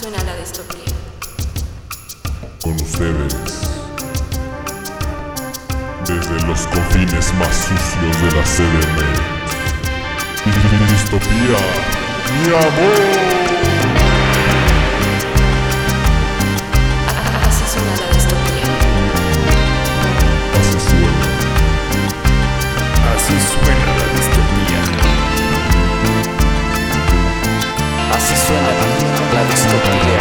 suena la distopía. Con ustedes, desde los confines más sucios de la CDM, Distopía, mi amor. Así suena la distopía. Así suena. Así suena la distopía. Así suena la distopía. Distopía,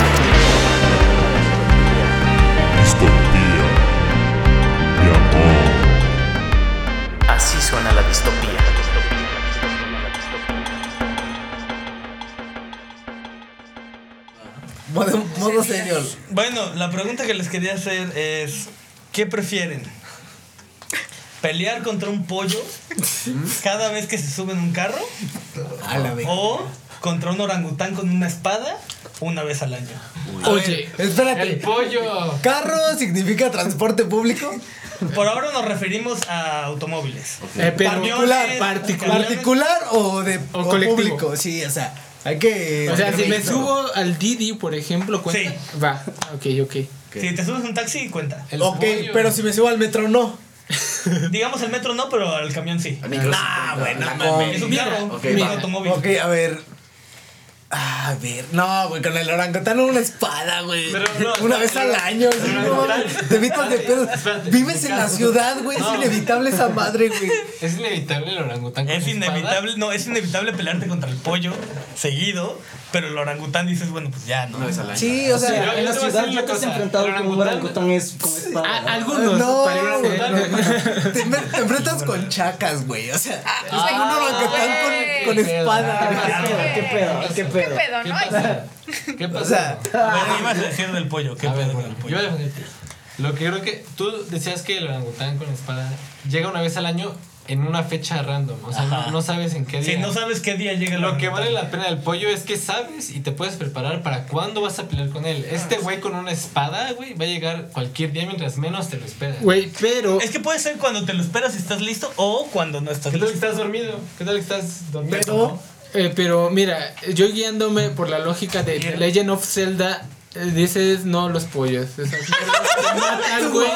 mi amor. Así suena la distopía. Modo, modo serio. Bueno, la pregunta que les quería hacer es: ¿qué prefieren? ¿Pelear contra un pollo cada vez que se sube en un carro? A la vez. ¿O contra un orangután con una espada una vez al año? Oye, espérate. El pollo. ¿Carro significa transporte público? Por ahora nos referimos a automóviles. Eh, pero Particular, particular. ¿Particular o de O o colectivo. público? Sí, o sea, hay que. O sea, si me subo al Didi, por ejemplo, cuenta. Sí. Va, ok, ok. Si te subes un taxi, cuenta. El Ok, pollo. pero si me subo al metro, no. Digamos el metro no, pero al camión sí. Nah, bueno, Es mames. un carro, ok, un automóvil. Ok, a ver. A ver, no, güey, con el orangután una espada, güey. Pero no, una no, vez al año, sí, no. Te evitas de pedos. Vives en la ciudad, güey. Es No. inevitable esa madre, güey. Es inevitable el orangután. con Es espada? inevitable, no, es inevitable pelearte contra el pollo seguido, pero el orangután dices, bueno, pues ya, ¿no? Sí, o sea. Pero en la yo ciudad ya una te has enfrentado con un orangután- es con espada. A- algunos. No, güey, te, te enfrentas con chacas, güey. O sea, es como un orangután con, con espada. ¿Qué pedo? ¿Qué pedo? ¿Qué pedo, ¿Qué no? pasa? ¿Qué pasa? O sea, Bueno, ibas a decir del pollo, ¿qué pedo con el yo voy a pollo? defenderte. Lo que creo que tú decías que el orangután con espada llega una vez al año en una fecha random. O sea, no, no sabes en qué día. Si no sabes qué día llega el Lo que vale la pena del pollo es que sabes y te puedes preparar para cuándo vas a pelear con él. Este güey con una espada, güey, va a llegar cualquier día mientras menos te lo esperas. Güey, pero. Es que puede ser cuando te lo esperas y estás listo o cuando no estás ¿Qué tal que listo. estás dormido? ¿Qué tal que estás dormido? Pero- Eh, pero mira, yo guiándome por la lógica de The Legend of Zelda, dices no los pollos. Matan, güey.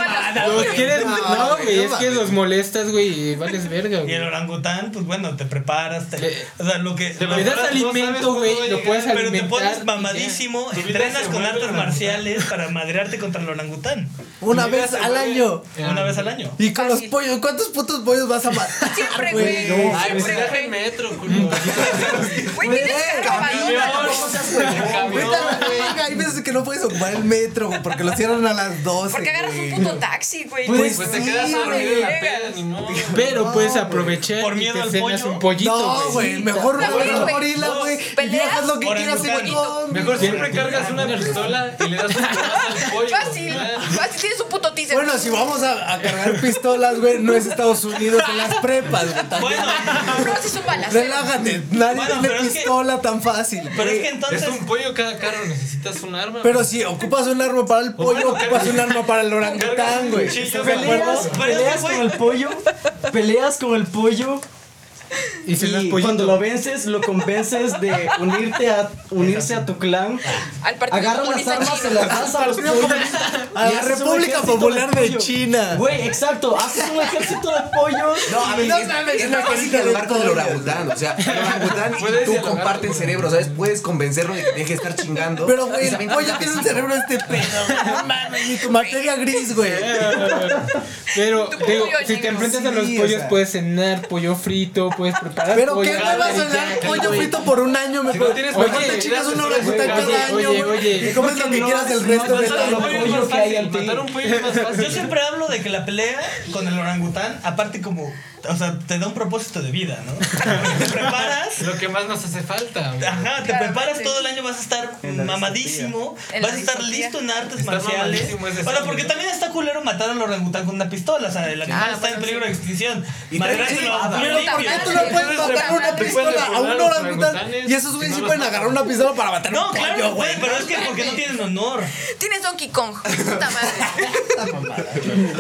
Los quieres. No, güey, es que los molestas, güey, y vales verga, Y el orangután, pues bueno, te preparas. te- o sea, lo que. Te Le das alimento, güey, lo pero te pones mamadísimo, entrenas con artes marciales para madrearte contra el orangután. una vez al año. Una vez al año. Y con los pollos, ¿cuántos putos pollos vas a matar? Siempre, güey? Ay, Siempre, deja el güey. metro, culo. Güey, tienes carro abandonado. Vete a que no puedes ocupar el metro, güey, porque lo cierran a las 12. Porque agarras un puto taxi, güey. Pues Pues te Sí, quedas dormido en la peda, ni modo. Pero No, puedes aprovechar Por y miedo te al cenas pollo. un pollito, No, güey, mejor También, un güey. gorila. Y lo que quieras Mejor siempre cargas una pistola y le das un al pollo. Fácil. Fácil, tienes un puto teaser. Bueno, si vamos a, a cargar pistolas, güey, no es Estados Unidos en las prepas, güey. Bueno, No, si es un balacero. Relájate, nadie tiene pistola tan fácil. pero es que entonces. Es un pollo cada carro, necesitas un arma. Pero si ocupas un arma para el pollo, bueno, ocupas un arma para el orangután, güey. Peleas con el pollo, peleas con el pollo Y cuando lo vences lo convences de unirte a unirse a tu clan. Al partido Agarras las armas, se las das a los pollos. A y la República Popular de. China. Güey, exacto, haces un ejército de pollos. No, a ver, No es, mames, es una más fácil carita de dialogar con el pollo. orangután. O sea, el orangután y tú comparten cerebro, ¿sabes? Puedes convencerlo de que deje de estar chingando. Pero, güey, el pollo tiene un cerebro este pedo, güey. No mames, ni tu materia gris, güey. Pero, digo, si te enfrentas a los pollos, puedes cenar pollo frito, puedes preparar Pero pollo. ¿qué me vas a dar pollo frito por un año? Si Mejor, te chingas un oye, orangután cada año, oye. Y comes lo que no quieras el resto no de haces la lo Matar un pollo pollo es más que hay fácil, ante ti. Matar un pollo es más fácil. Yo siempre hablo de que la pelea con el orangután, aparte como, o sea, te da un propósito de vida, ¿no? Te preparas, Lo que más nos hace falta. güey. ajá, te Claro, preparas sí. todo el año, vas a estar mamadísimo, vas a estar listo en artes Estar marciales. mamadísimo es O sea, decir, porque también está culero matar al orangután con una pistola, o sea, el animal Ah, está en bueno, peligro sí. de extinción. Y un Pero limpio. ¿Por qué tú no matar con una pistola a un a los orangután? orangutanes Y esos güeyes sí pueden agarrar una pistola para matar No, un claro, pollo, güey, pero es que porque no tienen honor. Tienes Donkey Kong. Puta madre.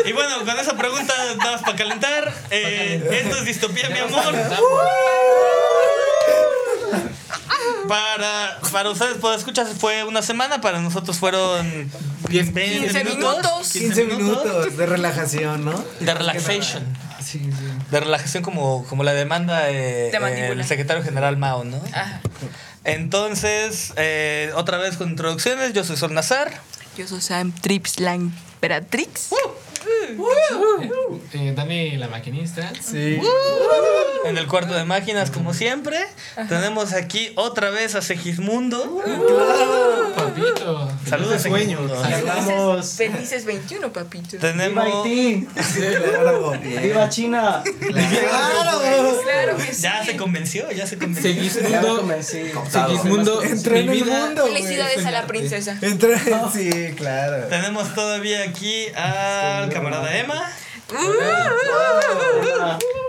Y bueno, con esa pregunta nada más para calentar. Eh, esto es distopía, mi amor. Para, para ustedes, por escuchas, fue una semana. Para nosotros fueron 10, 20 15 minutos. 15 minutos de relajación, ¿no? de relaxation. Sí, sí. De relajación como, como la demanda eh, De mandíbula. el secretario general Mao, ¿no? Ajá. Entonces, eh, otra vez con introducciones, yo soy Sol Nazar. Yo soy Sam Trips, la emperatrix. Eh, Dani, la maquinista. Sí. En el cuarto de máquinas, como siempre. Tenemos aquí otra vez a Segismundo. Papito. Saludos. Segismundo. Llegamos. Felices 21, papito. ¡Viva Tenemos. Haití! Claro. ¡Viva China! Claro. Claro que sí. Ya se convenció, ya se convenció. Segismundo. convencí. Segismundo. Entré en mi el mundo. Felicidades a la princesa. Entré, sí, claro. Tenemos todavía aquí al camarada Emma.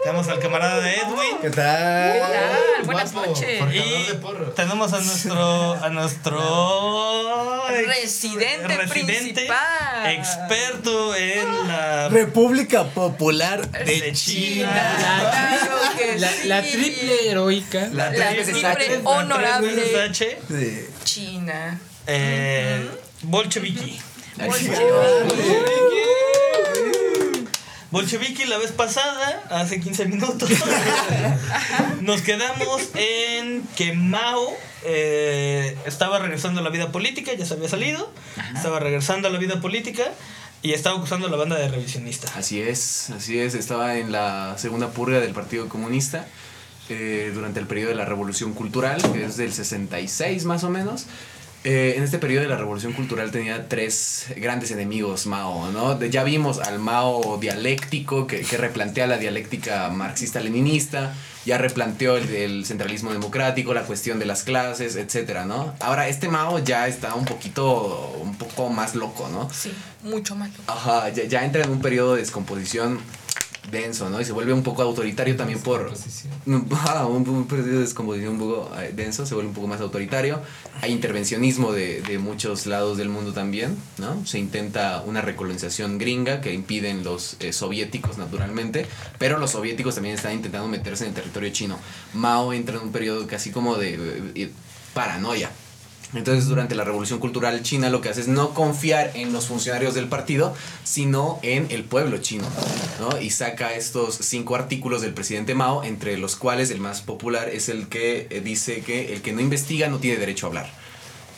Tenemos al camarada Edwin. ¿Qué ¿Qué tal? tal? Buenas Guapo, noches. por- Y de tenemos a nuestro a nuestro Residente residente principal. experto en la República Popular de de China. Claro que La, triple heroica. La triple honorable veces H, Sí. China. eh, Bolcheviki. Bolcheviki la vez pasada, hace 15 minutos, nos quedamos en que Mao eh, estaba regresando a la vida política, ya se había salido, estaba regresando a la vida política y estaba acusando a la banda de revisionista. Así es, así es. Estaba en la segunda purga del Partido Comunista eh, durante el periodo de la Revolución Cultural, que es del 66 más o menos. Eh, en este periodo de la Revolución Cultural tenía tres grandes enemigos Mao, ¿no? De- ya vimos al Mao dialéctico que, que replantea la dialéctica marxista-leninista, ya replanteó el, el centralismo democrático, la cuestión de las clases, etcétera, ¿no? Ahora este Mao ya está un poquito, un poco más loco, ¿no? Sí, mucho más. Ajá, ya, ya entra en un periodo de descomposición denso, ¿no? Y se vuelve un poco autoritario también por... Ajá, un, un periodo de descomposición un poco eh, denso, se vuelve un poco más autoritario. Hay intervencionismo de, de muchos lados del mundo también, ¿no? Se intenta una recolonización gringa que impiden los eh, soviéticos, naturalmente, pero los soviéticos también están intentando meterse en el territorio chino. Mao entra en un periodo casi como de paranoia. Entonces, durante la Revolución Cultural China, lo que hace es no confiar en los funcionarios del partido, sino en el pueblo chino, ¿no? Y saca estos cinco artículos del presidente Mao, entre los cuales el más popular es el que eh, dice que el que no investiga no tiene derecho a hablar.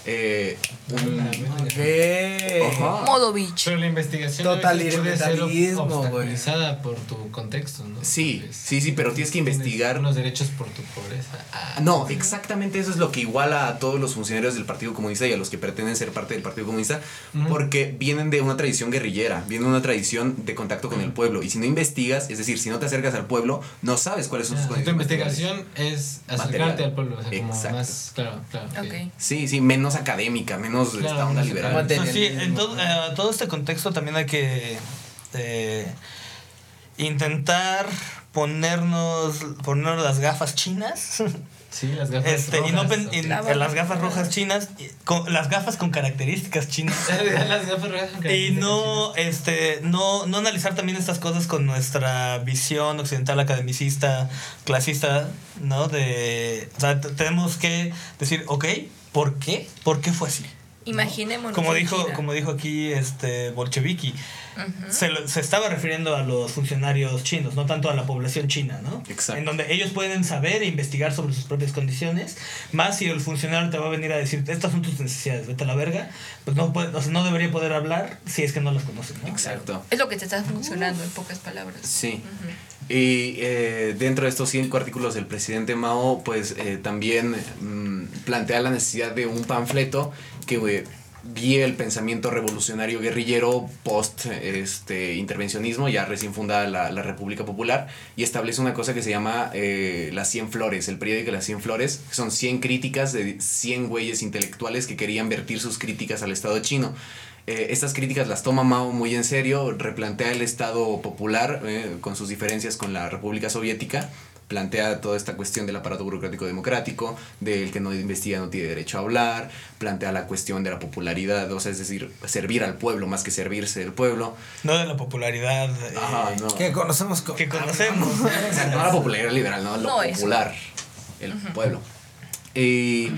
Eh, un- ¿Qué? Ajá. Modo. Pero la investigación Totalitarismo, obstaculizada por tu contexto, ¿no? Sí, sí, sí, pero tienes que investigar. Unos derechos por tu pobreza. Ah, No, exactamente eso es lo que iguala a todos los funcionarios del Partido Comunista y a los que pretenden ser parte del Partido Comunista, porque vienen de una tradición guerrillera, vienen de una tradición de contacto con el pueblo. Y si no investigas, es decir, si no te acercas al pueblo, no sabes cuáles son sus tu condiciones. investigación es acercarte Material. al pueblo. O sea, como Exacto. más. Claro, claro. Sí, sí, menos académica, menos Claro, esta onda liberal. sí, en todo, eh, todo este contexto también hay que eh, intentar ponernos, ponernos las gafas chinas. Sí, las gafas. Este, y no rojas, pen- las gafas rojas chinas, y con, las gafas con características chinas. las gafas rojas. con Y no, este, no, no analizar también estas cosas con nuestra visión occidental academicista, clasista, ¿no? De, o sea, t- tenemos que decir, ok, ¿por qué? ¿Por qué fue así? Imaginémonos. Como dijo, como dijo aquí este Bolcheviki, Se, lo- se estaba refiriendo a los funcionarios chinos, no tanto a la población china, ¿no? Exacto. En donde ellos pueden saber e investigar sobre sus propias condiciones, más si el funcionario te va a venir a decir, estas son tus necesidades, vete a la verga, pues no, puede, o sea, no debería poder hablar si es que no las conoces, ¿no? Exacto. Es lo que te está funcionando, en pocas palabras. Sí. Y eh, dentro de estos cinco artículos del presidente Mao, pues eh, también mm, plantea la necesidad de un panfleto que eh, guíe el pensamiento revolucionario guerrillero post este intervencionismo, ya recién fundada la, la República Popular, y establece una cosa que se llama eh, Las 100 Flores, el periódico Las 100 Flores, que son 100 críticas de 100 güeyes intelectuales que querían vertir sus críticas al Estado chino. Eh, estas críticas las toma Mao muy en serio, replantea el Estado popular eh, con sus diferencias con la República Soviética, plantea toda esta cuestión del aparato burocrático democrático, del que no investiga no tiene derecho a hablar, plantea la cuestión de la popularidad, o sea, es decir, servir al pueblo más que servirse del pueblo. No de la popularidad eh, no. Que conocemos co- que conocemos. O sea, no la popularidad liberal, no, lo No, eso. popular, el pueblo. Y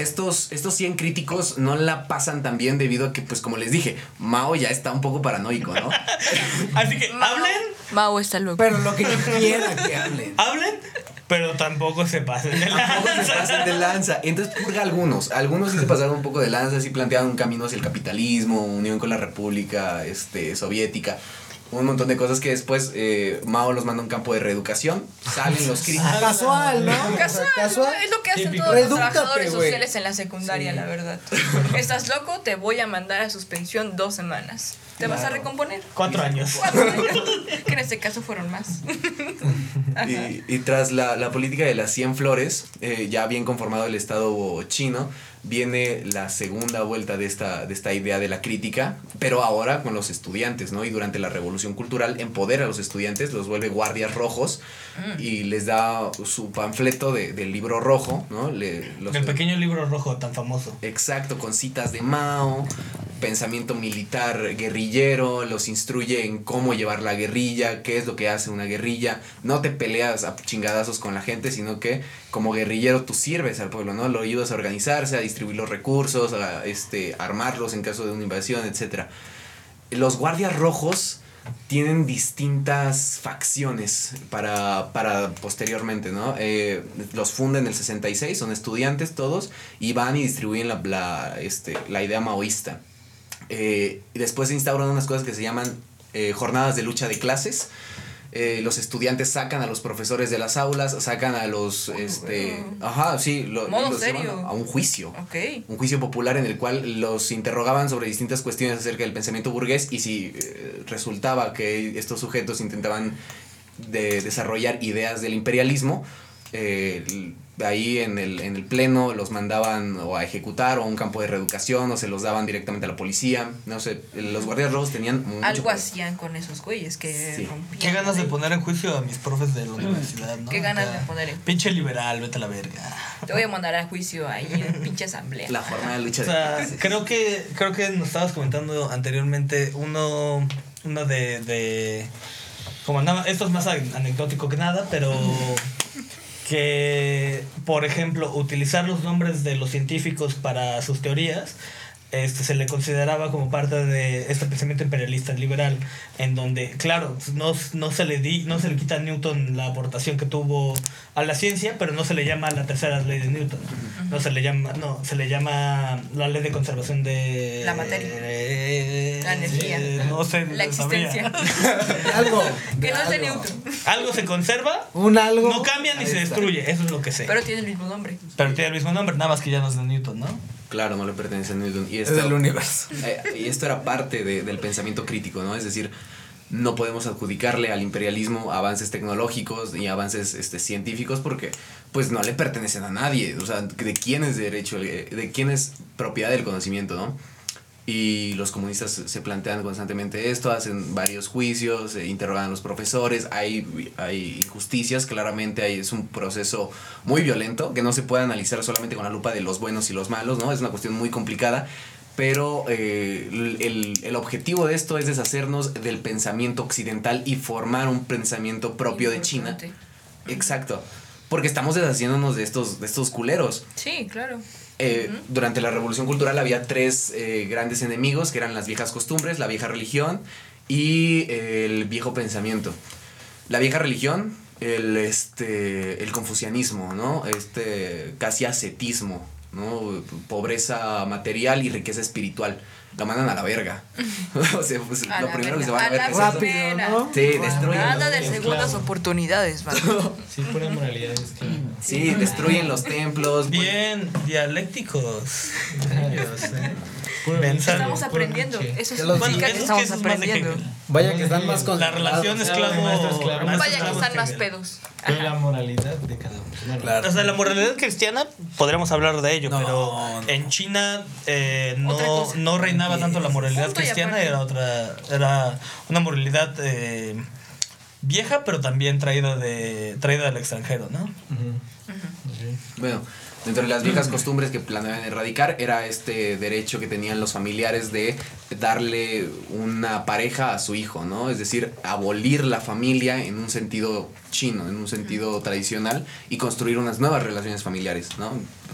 estos, estos 100 críticos no la pasan tan bien debido a que, pues como les dije, Mao ya está un poco paranoico, ¿no? Así que hablen, Mao está loco. Pero lo que yo quiera que hablen. hablen, pero tampoco se pasen de Tampoco se lanza. pasan de lanza. Entonces purga algunos. Algunos sí se pasaron un poco de lanza, sí planteaban un camino hacia el capitalismo, unión con la República este, Soviética. Un montón de cosas que después eh, Mao los manda a un campo de reeducación. Salen los críticos. Casual, ¿no? Casual, es lo que hacen Típico. todos los Redúctate, trabajadores sociales en la secundaria, la verdad. Estás loco, te voy a mandar a suspensión dos semanas. ¿Te vas a recomponer? Cuatro años. Cuatro años. que en este caso fueron más. Y, y tras la, la política de las 100 flores, eh, ya bien conformado el Estado chino, viene la segunda vuelta de esta, de esta idea de la crítica, pero ahora con los estudiantes, ¿no? Y durante la Revolución Cultural empodera a los estudiantes, los vuelve guardias rojos y les da su panfleto de- del libro rojo, ¿no? Le, los- El pequeño libro rojo tan famoso. Exacto, con citas de Mao, pensamiento militar guerrillero, los instruye en cómo llevar la guerrilla, qué es lo que hace una guerrilla. No te peleas a chingadazos con la gente, sino que como guerrillero tú sirves al pueblo, ¿no? Lo ayudas a organizarse, a distribuir los recursos, a este, armarlos en caso de una invasión, etc. Los guardias rojos tienen distintas facciones para, para posteriormente, ¿no? Eh, los funda en el 66, son estudiantes todos, y van y distribuyen la, la, este, la idea maoísta. Eh, y después se instauran unas cosas que se llaman eh, jornadas de lucha de clases. Eh, los estudiantes sacan a los profesores de las aulas, sacan a los, este, ajá, sí, lo- los serio. a, un juicio Ok. un juicio popular en el cual los interrogaban sobre distintas cuestiones acerca del pensamiento burgués y si eh, resultaba que estos sujetos intentaban de desarrollar ideas del imperialismo, eh, ahí en el, en el pleno los mandaban o a ejecutar o a un campo de reeducación o se los daban directamente a la policía. No sé, los guardias rojos tenían mucho Algo poder. hacían con esos güeyes que Sí. rompían. Qué ganas de poner en juicio a mis profes de la universidad, ¿no? Qué ganas Acá, de poner en- Pinche liberal, vete a la verga. Te voy a mandar a juicio ahí en pinche asamblea. La jornada de lucha O de sea, clases. creo que, creo que nos estabas comentando anteriormente uno, uno de, de como nada, esto es más an- anecdótico que nada, pero que, por ejemplo, utilizar los nombres de los científicos para sus teorías, este, se le consideraba como parte de este pensamiento imperialista liberal, en donde, claro, no, no, se le di, no se le quita a Newton la aportación que tuvo a la ciencia, pero no se le llama la tercera ley de Newton. No se le llama, no, se le llama la ley de conservación de La materia. eh, La energía. eh, no sé, La existencia. Algo. que no es de algo. Newton. Algo se conserva, Un algo. no cambia ni se destruye, eso es lo que sé. Pero tiene el mismo nombre. Pero tiene el mismo nombre, nada más que ya no es de Newton, ¿no? Claro, no le pertenece a Newton. Y Es esto, del universo. Eh, y esto era parte de- del pensamiento crítico, ¿no? Es decir, no podemos adjudicarle al imperialismo avances tecnológicos y avances este, científicos porque pues no le pertenecen a nadie. O sea, ¿de quién es derecho, de quién es propiedad del conocimiento, ¿no? Y los comunistas se- plantean constantemente esto, hacen varios juicios, eh, interrogan a los profesores, hay, hay injusticias, claramente hay, es un proceso muy violento que no se puede analizar solamente con la lupa de los buenos y los malos, ¿no? Es una cuestión muy complicada, pero eh, el, el objetivo de esto es deshacernos del pensamiento occidental y formar un pensamiento propio de China. Exacto, porque estamos deshaciéndonos de estos, de estos culeros. Sí, claro. Eh, Durante la Revolución Cultural había tres eh, grandes enemigos, que eran las viejas costumbres, la vieja religión y eh, el viejo pensamiento. La vieja religión, el, este, el confucianismo, ¿no? Este, casi ascetismo, ¿no? Pobreza material y riqueza espiritual. La mandan a la verga. o sea, pues, A lo primero que se verga, van a a ver la es eso. primera. ¿no? Sí, destruyen Nada de segundas oportunidades, man. Sí, pura moralidad. Es que... sí, destruyen los templos. Bien dialécticos. Ellos, ¿eh? Pensando. Estamos aprendiendo. Eso Que los- significa que es estamos es aprendiendo. Vaya que están más con La relación esclavo. Vaya que están más pedos. Pero la moralidad de cada uno. Bueno, Claro. O sea, la moralidad cristiana, podríamos hablar de ello, No, pero no. en China eh, no, no reinaba tanto la moralidad cristiana, era otra, era una moralidad eh, vieja, pero también traída de traída del extranjero, ¿no? Bueno, dentro de las viejas costumbres que planeaban erradicar era este derecho que tenían los familiares de darle una pareja a su hijo, ¿no? Es decir, abolir la familia en un sentido chino en un sentido tradicional y construir unas nuevas relaciones familiares, ¿no?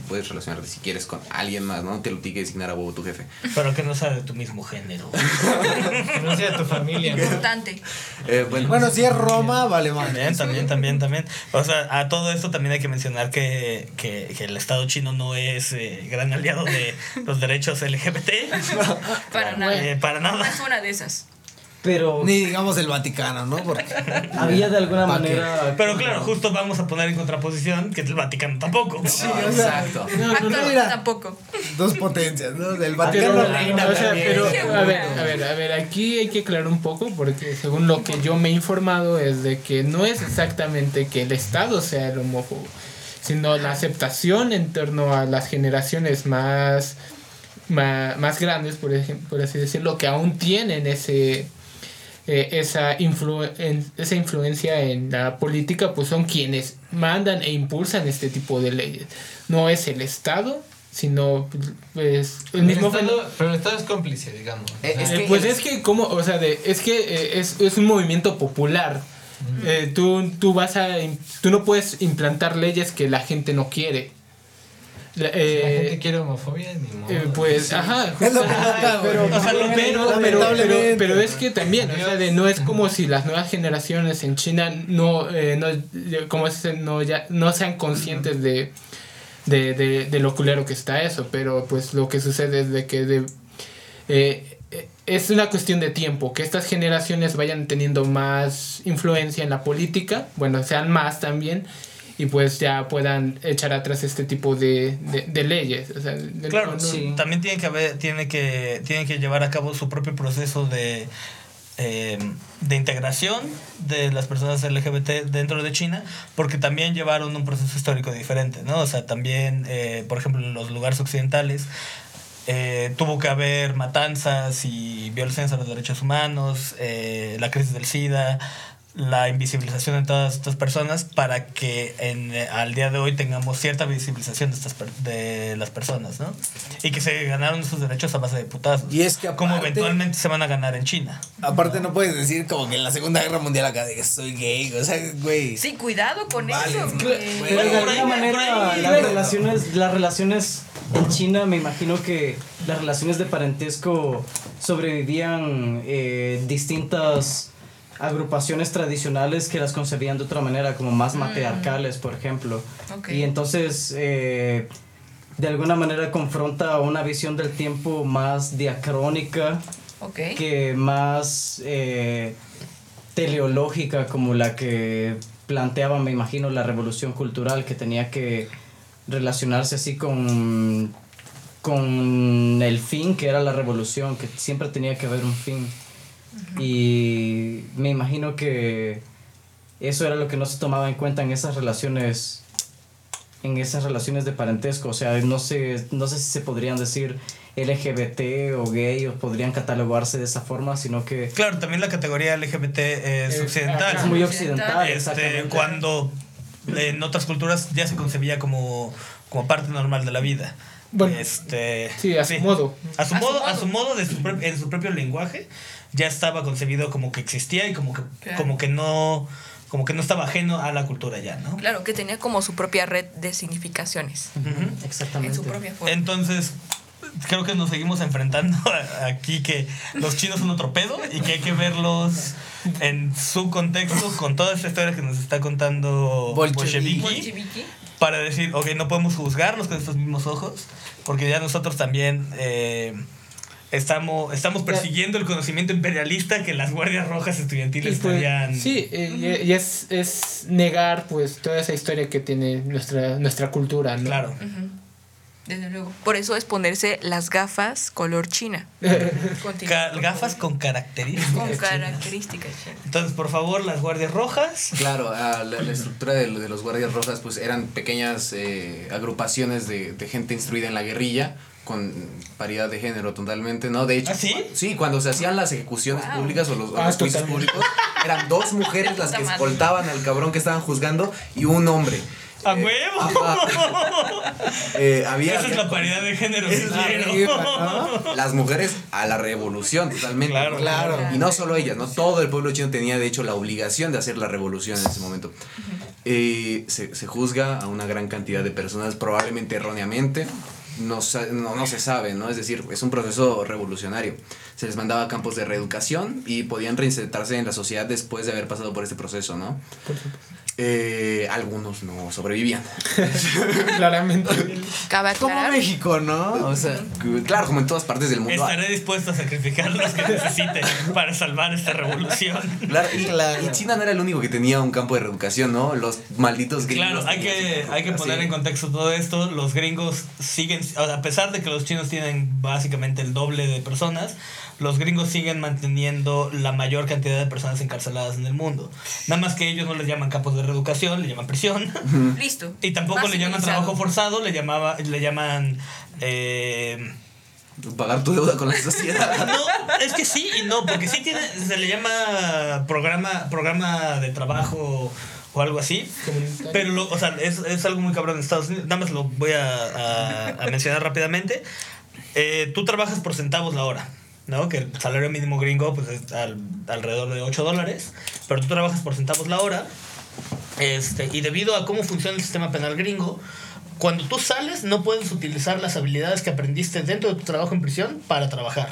Puedes relacionarte si quieres con alguien más, ¿no? No te lo tiene que designar a huevo tu jefe. Pero que no sea de tu mismo género. Que no sea tu familia. ¿no? Importante. Eh, bueno, Bueno, si es Roma, vale más. También, también, también, también. O sea, a todo esto también hay que mencionar que, que, que el Estado chino no es eh, gran aliado de los derechos LGBT. Para nada. Eh, para No nada. es una de esas. Pero Ni digamos el Vaticano, ¿no? Porque había de alguna manera. Pero claro, justo vamos a poner en contraposición que el Vaticano tampoco. Sí, exacto. Actualmente mira. tampoco. dos potencias, ¿no? Del Pero, Vaticano reina o sea, también. pero, Qué a ver, a ver, a ver, aquí hay que aclarar un poco porque según lo que yo me he informado es de que no es exactamente que el Estado sea el homófobo, sino la aceptación en torno a las generaciones más, ma- más, grandes, por, ejemplo, por así decirlo, que aún tienen ese eh, esa, influ- en- esa influencia en la política, pues son quienes mandan e impulsan este tipo de leyes. No es el Estado, sino pues, el El mismo Estado- pero el Estado es cómplice, digamos. Eh, es eh, que pues el- es que como, o sea, de, es que eh, es, es un movimiento popular. Eh, tú, tú vas a tú no puedes implantar leyes que la gente no quiere. La- Si la gente eh, quiere homofobia, ni modo. eh, pues, ajá, Es lo que pero, o sea, pero, pero, pero, Lamentablemente. pero es que también, o sea, de, no es como si las nuevas generaciones en China no, eh, no, eh, como dice, no, ya, no sean conscientes de, de, de, de lo culero que está eso, pero pues lo que sucede es de que de, eh, eh, es una cuestión de tiempo, que estas generaciones vayan teniendo más influencia en la política, bueno, sean más también, y pues ya puedan echar atrás este tipo de, de, de leyes. O sea, de- Claro, no- Sí. también tiene que haber, tiene que, tiene que llevar a cabo su propio proceso de, eh, de integración de las personas LGBT dentro de China, porque también llevaron un proceso histórico diferente, ¿no? O sea, también, eh, por ejemplo, en los lugares occidentales, eh, tuvo que haber matanzas y violaciones a los derechos humanos, eh, la crisis del SIDA, la invisibilización de todas estas personas para que en, al día de hoy tengamos cierta visibilización de, estas per- de las personas, ¿no? Y que se ganaron esos derechos a base de putazos. Y es que como aparte- eventualmente se van a ganar en China. Aparte no puedes decir como que en la Segunda Guerra Mundial acá de que soy gay, o sea, güey. Sí, cuidado con Vale, eso. güey. de Bueno, ahí, alguna manera las relaciones, las relaciones en China, me imagino que las relaciones de parentesco sobrevivían eh, distintas agrupaciones tradicionales que las concebían de otra manera, como más matriarcales, por ejemplo. Y entonces, eh, de alguna manera confronta una visión del tiempo más diacrónica que más eh, teleológica como la que planteaba, me imagino, la revolución cultural que tenía que relacionarse así con, con el fin que era la revolución, que siempre tenía que haber un fin. Y me imagino que eso era lo que no se tomaba en cuenta en esas relaciones en esas relaciones de parentesco, o sea, no sé, no sé si se podrían decir LGBT o gay o podrían catalogarse de esa forma, sino que Claro, también la categoría LGBT es Eh, occidental. es muy occidental, Este, cuando en otras culturas ya se concebía como, como parte normal de la vida. Bueno, este, sí, a su modo. A su A su modo, a modo. su modo de su en su propio lenguaje ya estaba concebido como que existía y como que, Claro. como que no como que no estaba ajeno a la cultura ya, ¿no? Claro, que tenía como su propia red de significaciones. Exactamente. En su propia forma. Entonces, creo que nos seguimos enfrentando aquí que los chinos son otro pedo y que hay que verlos en su contexto con toda esta historia que nos está contando Bolchevique. para decir, ok, no podemos juzgarlos con estos mismos ojos, porque ya nosotros también eh, estamos, estamos persiguiendo el conocimiento imperialista que las guardias rojas estudiantiles pues, estarían... sí, eh, y, es, es negar pues toda esa historia que tiene nuestra, nuestra cultura, ¿no? Claro. Desde luego. Por eso es ponerse las gafas color china. Continúa, gafas con características. con características chinas. Entonces, por favor, las guardias rojas. Claro, ah, la, la estructura de, de los guardias rojas pues eran pequeñas eh, agrupaciones de, de gente instruida en la guerrilla con paridad de género totalmente, ¿no? De hecho, ¿Ah, sí? sí, cuando se hacían las ejecuciones Wow. públicas o los, Ah, los juicios públicos, eran dos mujeres las que escoltaban al cabrón que estaban juzgando y un hombre. ¡A huevo! eh, había, Esa es la paridad de género quiero. las mujeres a la revolución totalmente. Claro, claro. Y no solo ellas, ¿no? Todo el pueblo chino tenía de hecho la obligación de hacer la revolución en ese momento. Eh, se, se juzga a una gran cantidad de personas, probablemente erróneamente. No, no, no se sabe, ¿no? Es decir, es un proceso revolucionario. Se les mandaba a campos de reeducación y podían reinsertarse en la sociedad después de haber pasado por este proceso, ¿no? Eh, algunos no sobrevivían. Claramente. Cabe Como. México, ¿no? O sea, Claro, como en todas partes del mundo. Estaré dispuesto a sacrificar los que necesite para salvar esta revolución. Claro, y, y China no era el único que tenía un campo de reeducación, ¿no? Los malditos gringos. Claro, hay que, hay que poner en contexto todo esto. Los gringos siguen, a pesar de que los chinos tienen básicamente el doble de personas, los gringos siguen manteniendo la mayor cantidad de personas encarceladas en el mundo. Nada más que ellos no les llaman campos de reeducación, le llaman prisión. Listo. Y tampoco Más le llaman trabajo forzado, le, llamaba, le llaman... eh, Pagar tu deuda con la sociedad. no, es que sí y no, porque sí tiene, se le llama programa, programa de trabajo o algo así. Pero, lo- o sea, es, es algo muy cabrón en Estados Unidos. Nada más lo voy a, a- a mencionar rápidamente. Eh, tú trabajas por centavos la hora, ¿no? Que el salario mínimo gringo pues, es al- alrededor de 8 dólares, pero tú trabajas por centavos la hora. Este, y debido a cómo funciona el sistema penal gringo, cuando tú sales no puedes utilizar las habilidades que aprendiste dentro de tu trabajo en prisión para trabajar.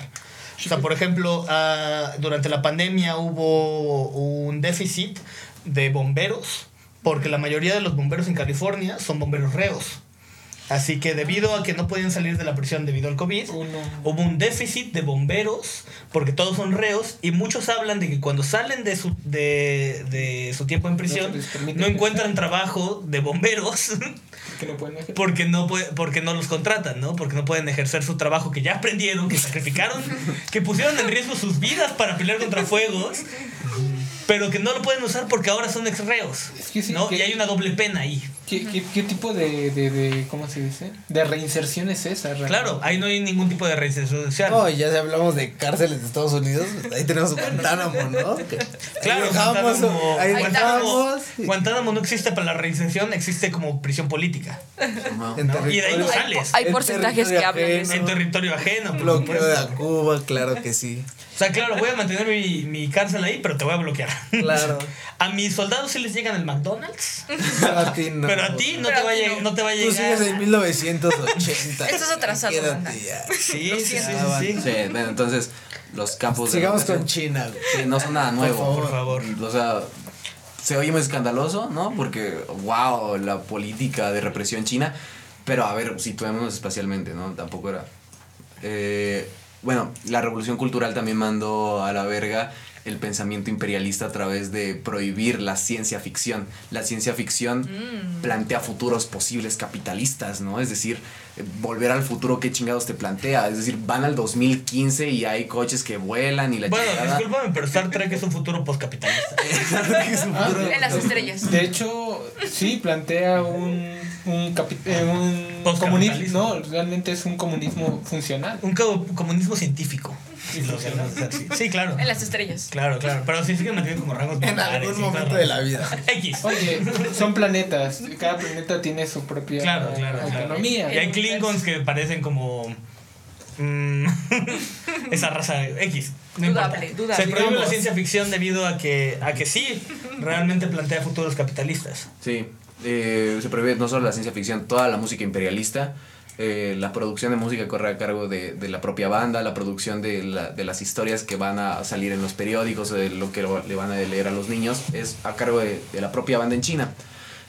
O sea, por ejemplo, ah, durante la pandemia hubo un déficit de bomberos, porque la mayoría de los bomberos en California son bomberos reos. Así que debido a que no podían salir de la prisión debido al COVID, hubo un déficit de bomberos, porque todos son reos, y muchos hablan de que cuando salen de su, de, de su tiempo en prisión, no encuentran trabajo de bomberos Que no pueden ejercer. porque no, puede- porque no los contratan, ¿no? Porque no pueden ejercer su trabajo que ya aprendieron, que sacrificaron, que pusieron en riesgo sus vidas para pelear contra fuegos, pero que no lo pueden usar porque ahora son ex reos, Es que sí, ¿no? que- Y hay una doble pena ahí. ¿Qué, qué, qué tipo de, de, de, ¿cómo se dice? De reinserción es esa? realmente? Claro, ahí no hay ningún tipo de reinserción social. no, y ya si hablamos de cárceles de Estados Unidos, ahí tenemos Guantánamo, ¿no? Que- Claro, ahí dejamos, Guantánamo, ahí Guantánamo. Guantánamo no existe para la reinserción, existe como prisión política. No. Y de ahí no sales. Hay En porcentajes que hablan eso. En territorio ajeno. Bloqueo de Cuba, claro que sí. O sea, claro, voy a mantener mi, mi cárcel ahí, pero te voy a bloquear. Claro. A mis soldados sí les llegan el McDonald's, a ti no. Pero a ti no Pero te a va a llegar. no. No te va a Tú sigues en 1980. Estás atrasado, Quédate ya. Sí, sí, sí, sí, sí. Sí, bueno, entonces los campos de Sigamos con China, güey. sí, no son nada nuevo. Por favor. O sea, se oye muy escandaloso, ¿no? Porque, wow, la política de represión china. Pero a ver, situémonos espacialmente, ¿no? Tampoco era. Eh, bueno, la revolución cultural también mandó a la verga el pensamiento imperialista a través de prohibir la ciencia ficción. La ciencia ficción plantea futuros posibles capitalistas, ¿no? Es decir, eh, volver al futuro, ¿qué chingados te plantea? Es decir, van al 2015 y hay coches que vuelan y la Bueno, chingada. discúlpame, pero Star Trek es un futuro postcapitalista. Es un futuro- En las estrellas. De hecho, sí, plantea un, un, capi- eh, un Postcapitalismo. comunismo. No, realmente es un comunismo funcional. Un co- comunismo científico. así. Sí, claro. En las estrellas. Claro, claro. Pero sí siguen manteniendo como rangos En militares, algún sí, momento claro. de la vida. X. Oye, son planetas. Cada planeta tiene su propia Claro, claro, eh, claro. autonomía. Y hay Klingons que parecen como. mm, esa raza X. No Dudable, dudable. Se prohíbe la ciencia ficción debido a que, a que sí, realmente plantea futuros capitalistas. Sí, eh, se prohíbe no solo la ciencia ficción, toda la música imperialista. Eh, la producción de música corre a cargo de, de la propia banda, la producción de, la- de las historias que van a salir en los periódicos, de lo que le van a leer a los niños, es a cargo de, de la propia banda en China.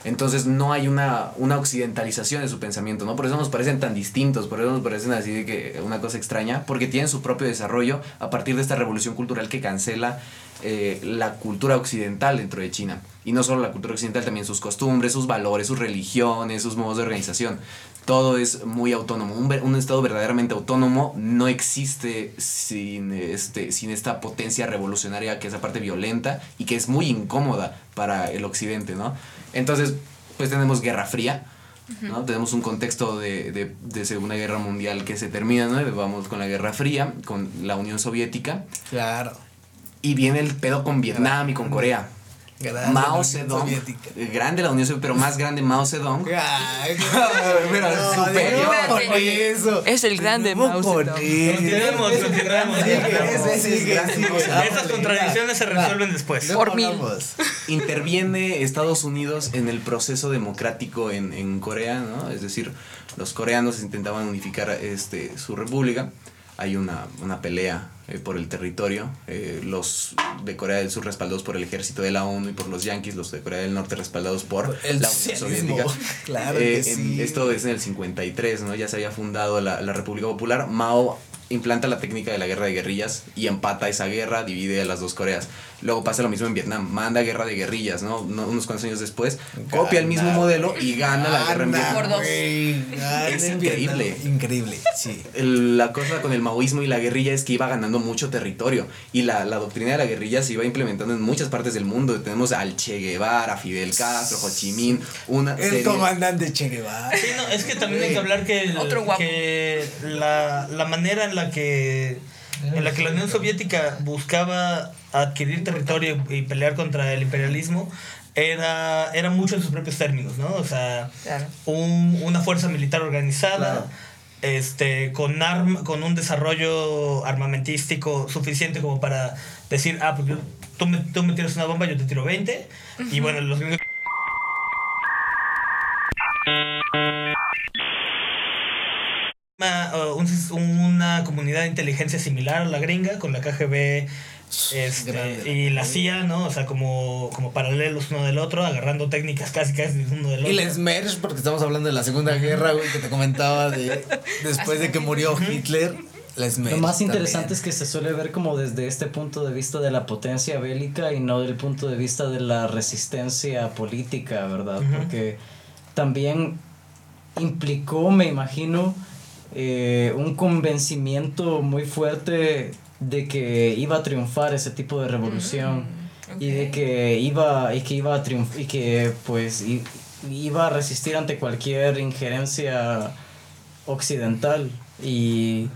Entonces no hay una, una occidentalización de su pensamiento, ¿no? Por eso nos parecen tan distintos, por eso nos parecen así de que una cosa extraña, porque tienen su propio desarrollo a partir de esta revolución cultural que cancela eh, la cultura occidental dentro de China. Y no solo la cultura occidental, también sus costumbres, sus valores, sus religiones, sus modos de organización. Todo es muy autónomo. Un, ver- un estado verdaderamente autónomo no existe sin, este, sin esta potencia revolucionaria que es aparte violenta y que es muy incómoda para el occidente, ¿no? Entonces, pues tenemos Guerra Fría, ¿no? Tenemos un contexto de, de, de Segunda Guerra Mundial que se termina, ¿no? Vamos con la Guerra Fría, con la Unión Soviética, Claro. y viene el pedo con Vietnam y con Corea. Grande Mao Zedong, Soviética. eh, grande la Unión Soviética, pero más grande Mao Zedong. Ay, Pero no, superior. no, eso. Es el grande No Mao Zedong. eso. Continuemos, continuemos. Contradicciones se resuelven después. Por mil. interviene Estados Unidos en el proceso democrático en, en Corea, ¿no? Es decir, los coreanos intentaban unificar este, su república. Hay una, una pelea eh, por el territorio. eh, los de Corea del Sur respaldados por el ejército de la ONU y por los yanquis, los de Corea del Norte respaldados por El la Unión. Soviética. Claro Eh, que en- sí. esto es en el 53, ¿no? Ya se había fundado la, la República Popular. Mao implanta la técnica de la guerra de guerrillas y empata esa guerra, divide a las dos Coreas. Luego pasa lo mismo en Vietnam, manda guerra de guerrillas, ¿no? No- unos cuantos años después, copia el mismo Gana. modelo y gana la guerra en Gana, Vietnam. Por dos. gana Es increíble. Vietnam. Increíble, sí. La cosa con el maoísmo y la guerrilla es que iba ganando mucho territorio y la, la doctrina de la guerrilla se iba implementando en muchas partes del mundo. Tenemos al Che Guevara, Fidel Castro, Ho Chi Minh, una El serie- comandante Che Guevara. Sí, no, es que también hay que hablar que, el- Otro guapo. que la, la manera en la que en la que la Unión Soviética buscaba adquirir territorio y pelear contra el imperialismo era, era mucho en sus propios términos, ¿no? O sea, Claro. un- una fuerza militar organizada, este, con, arm, con un desarrollo armamentístico suficiente como para decir, ah, pues yo- tú, me, tú me tiras una bomba, yo te tiro 20. Y bueno, los gringos una, uh, una comunidad de inteligencia similar a la gringa, con la KGB este, Grande. y la CIA, ¿no? O sea, como, como paralelos uno del otro, agarrando técnicas casi casi uno del otro. Y el Smersh, porque estamos hablando de la Segunda Guerra, güey, que te comentaba de después de que murió Hitler. La Smersh. Lo más interesante también. es que se suele ver como desde este punto de vista de la potencia bélica y no del punto de vista de la resistencia política, ¿verdad? Porque también implicó, me imagino, eh, un convencimiento muy fuerte de que iba a triunfar ese tipo de revolución y de que iba y que iba a triunfar y que pues iba a resistir ante cualquier injerencia occidental. Y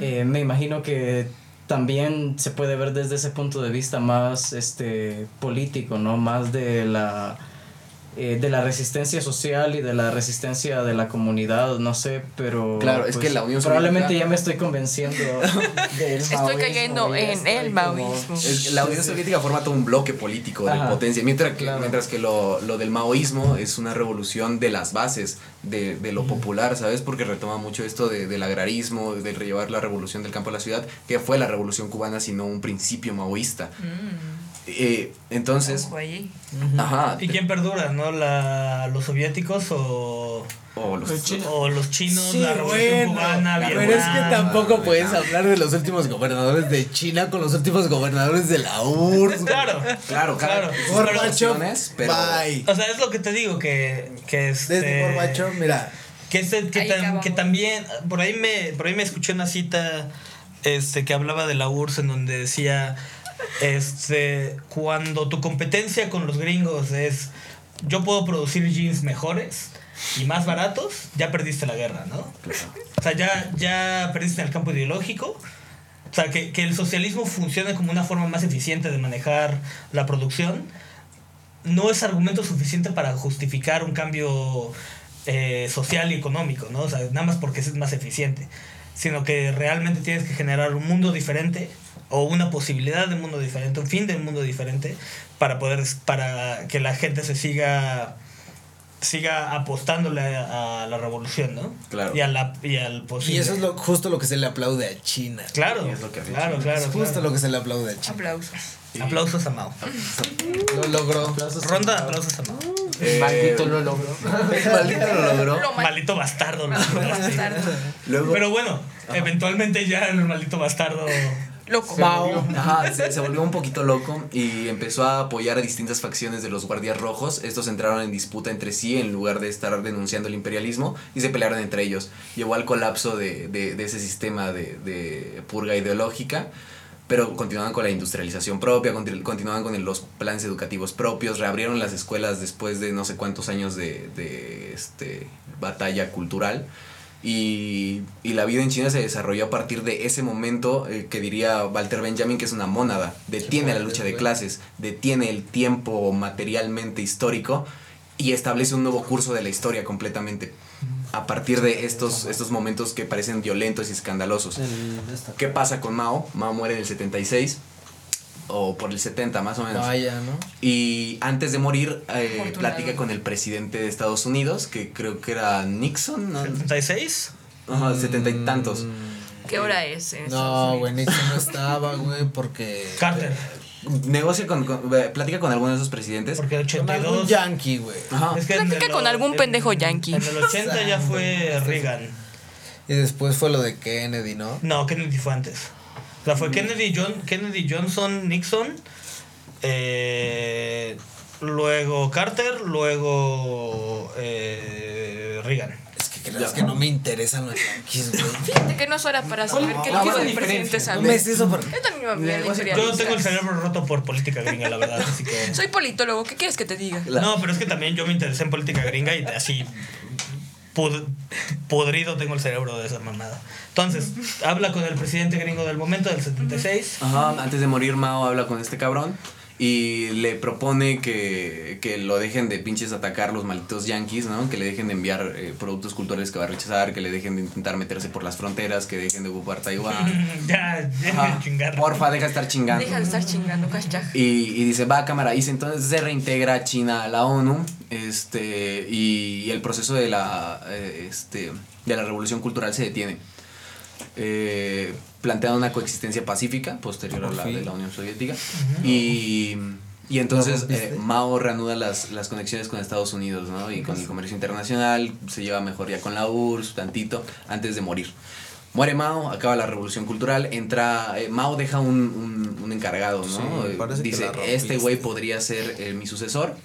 eh, me imagino que también se puede ver desde ese punto de vista más este político, ¿no? Más de la eh, de la resistencia social y de la resistencia de la comunidad, no sé, pero pues, Claro, es que la Unión probablemente Soviética- ya me estoy convenciendo del Estoy maoísmo, cayendo en estoy el como- maoísmo. Es- la Unión Soviética forma todo un bloque político de Ajá, potencia, mientras que, claro. mientras que lo, lo del maoísmo es una revolución de las bases, de, de lo popular, ¿sabes? Porque retoma mucho esto de, del agrarismo, de llevar la revolución del campo a la ciudad, que fue la revolución cubana, sino un principio maoísta. Eh, entonces, Ojo ahí. ajá, ¿Y quién perdura, no? La, ¿Los soviéticos o, o los, o los chinos, Sí, la revolución bueno, cubana, pero es que tampoco puedes hablar de los últimos gobernadores de China con los últimos gobernadores de la URSS. Claro, claro, claro. Gorbachev, pero- bye. O sea, es lo que te digo, que, que este, Desde Gorbachev, mira, Que, este- tam- que también, por ahí me, por ahí me escuché una cita este, que hablaba de la URSS en donde decía, este, cuando tu competencia con los gringos es, yo puedo producir jeans mejores y más baratos, ya perdiste la guerra, ¿no? O sea, ya, ya perdiste en el campo ideológico. O sea, que, que el socialismo funcione como una forma más eficiente de manejar la producción no es argumento suficiente para justificar un cambio eh, social y económico, ¿no? O sea, nada más porque es más eficiente. Sino que realmente tienes que generar un mundo diferente o una posibilidad de mundo diferente, un fin de un mundo diferente para poder para que la gente se siga siga apostándole a, a la revolución, ¿no? Claro. Y, a la, y al posible. y eso es lo, justo lo que se le aplaude a China. Claro, Y es lo que claro, China. claro, Es justo claro. lo que se le aplaude a China. Aplausos. Aplausos a Mao. Lo logró. Ronda de aplausos a Mao. Eh, Maldito lo logró. maldito lo logró. Lo mal- Maldito bastardo. lo Maldito logró, sí. bastardo. Luego, Pero bueno, eventualmente ya el maldito bastardo. Loco. Ajá, se, se volvió un poquito loco y empezó a apoyar a distintas facciones de los guardias rojos. Estos entraron en disputa entre sí en lugar de estar denunciando el imperialismo y se pelearon entre ellos. Llevó al colapso de, de, de ese sistema de, de purga ideológica. Pero continuaban con la industrialización propia, continu- continuaban con el- los planes educativos propios, reabrieron las escuelas después de no sé cuántos años de, de este, batalla cultural. Y, y la vida en China se desarrolló a partir de ese momento eh, que diría Walter Benjamin que es una mónada. Detiene la lucha de clases, detiene el tiempo materialmente histórico y establece un nuevo curso de la historia completamente. A partir de estos, estos momentos que parecen violentos y escandalosos. ¿Qué pasa con Mao? Mao muere en el 76 o por el 70 más o menos. Vaya, ¿no? Y antes de morir, eh, platica con el presidente de Estados Unidos, que creo que era Nixon, ¿no? ¿76? Ajá, setenta y tantos. ¿Qué hora es? No, güey, Nixon no estaba, güey, porque. Carter. Negocia con, con- eh, platica con alguno de esos presidentes. Porque el Con algún 82. yankee, güey. Es que Platica con algún en- pendejo yankee. En el 80 ya fue Reagan. Y después fue lo de Kennedy, ¿no? No, Kennedy fue antes. O sea, fue. Kennedy, John, Kennedy Johnson, Nixon, eh, luego Carter, luego eh, Reagan. Es que crees que no me interesan los yankees, güey. Fíjate que no es hora para saber qué ¿Cuál tipo de presidente? No es eso porque. Yo también me voy a Yo tengo el cerebro roto por política gringa, la verdad. Así que... Soy politólogo, ¿qué quieres que te diga? No, pero es que también yo me interesé en política gringa y así pod- podrido tengo el cerebro de esa mamada. Entonces, habla con el presidente gringo del momento, del 76. Ajá, antes de morir Mao habla con este cabrón y le propone que, que lo dejen de pinches atacar los malditos yankees, ¿no? Que le dejen de enviar eh, productos culturales que va a rechazar, que le dejen de intentar meterse por las fronteras, que dejen de ocupar Taiwán. ya, ya, Ajá, chingar. Porfa, deja de estar chingando. Deja de estar chingando, cachaj. Y, y dice, va cámara, y dice, entonces se reintegra China a la ONU, este, y, y el proceso de la, eh, este, de la revolución cultural se detiene. Eh, una coexistencia pacífica posterior a la de la Unión Soviética. Y, y entonces eh, Mao reanuda las, las conexiones con Estados Unidos, ¿no? Y con el comercio internacional, se lleva mejor ya con la URSS, tantito, antes de morir. Muere Mao, acaba la revolución cultural, entra. eh, Mao deja un, un, un encargado, ¿no? Sí, Dice. Este güey podría ser eh, mi sucesor,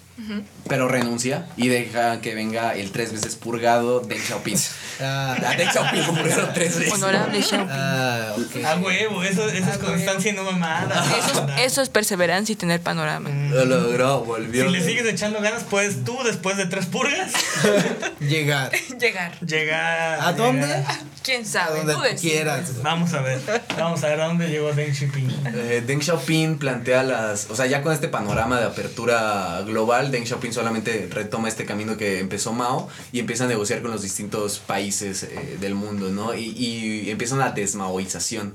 pero renuncia y deja que venga el tres veces purgado Deng Xiaoping. Ah, A Deng Xiaoping lo purgaron tres veces. Honorable Xiaoping. ah, ok. A huevo, eso, eso es constancia y no mamada. Eso, es- eso es perseverancia y tener panorama. Lo logró, volvió. Si le sigues echando ganas, puedes tú, después de tres purgas, Llegar. Llegar. llegar. ¿A dónde? ¿Quién A sabe? donde tú decides. quieras. Vamos a ver. Vamos a ver a dónde llegó Deng Xiaoping. Eh, Deng Xiaoping plantea las, o sea, ya con este panorama de apertura global, Deng Xiaoping solamente retoma este camino que empezó Mao y empieza a negociar con los distintos países eh, del mundo, ¿no? Y, y empieza una desmaoización.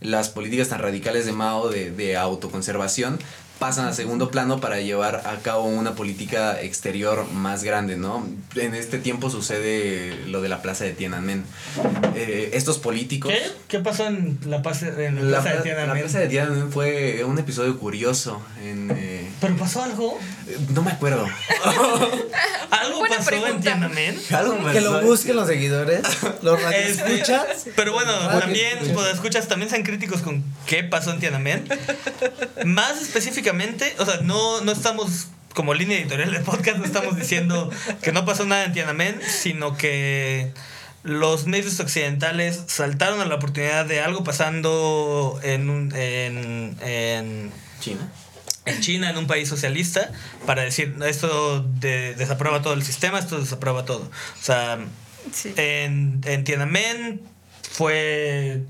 Las políticas tan radicales de Mao de autoconservación pasan a segundo plano para llevar a cabo una política exterior más grande, ¿no? En este tiempo sucede lo de la plaza de Tiananmen. Eh, estos políticos... ¿Qué? ¿Qué pasó en la, plaza- en la La, plaza de pla- la Tiananmen? plaza de Tiananmen fue un episodio curioso. En, eh, ¿Pero pasó algo? no me acuerdo. ¿Algo pregunta. Tiananmen? Que lo busquen los seguidores. Los radioescuchas. pero bueno, también, escuchas. pues, escuchas, también sean críticos con qué pasó en Tiananmen. Más específicamente, o sea, no, no estamos como línea editorial del podcast, no estamos diciendo que no pasó nada en Tiananmen, sino que los medios occidentales saltaron a la oportunidad de algo pasando en, un- en, en, China. En China, en un país socialista, para decir, esto de- desaprueba todo el sistema, esto desaprueba todo. O sea, Sí. en, en Tiananmen fue...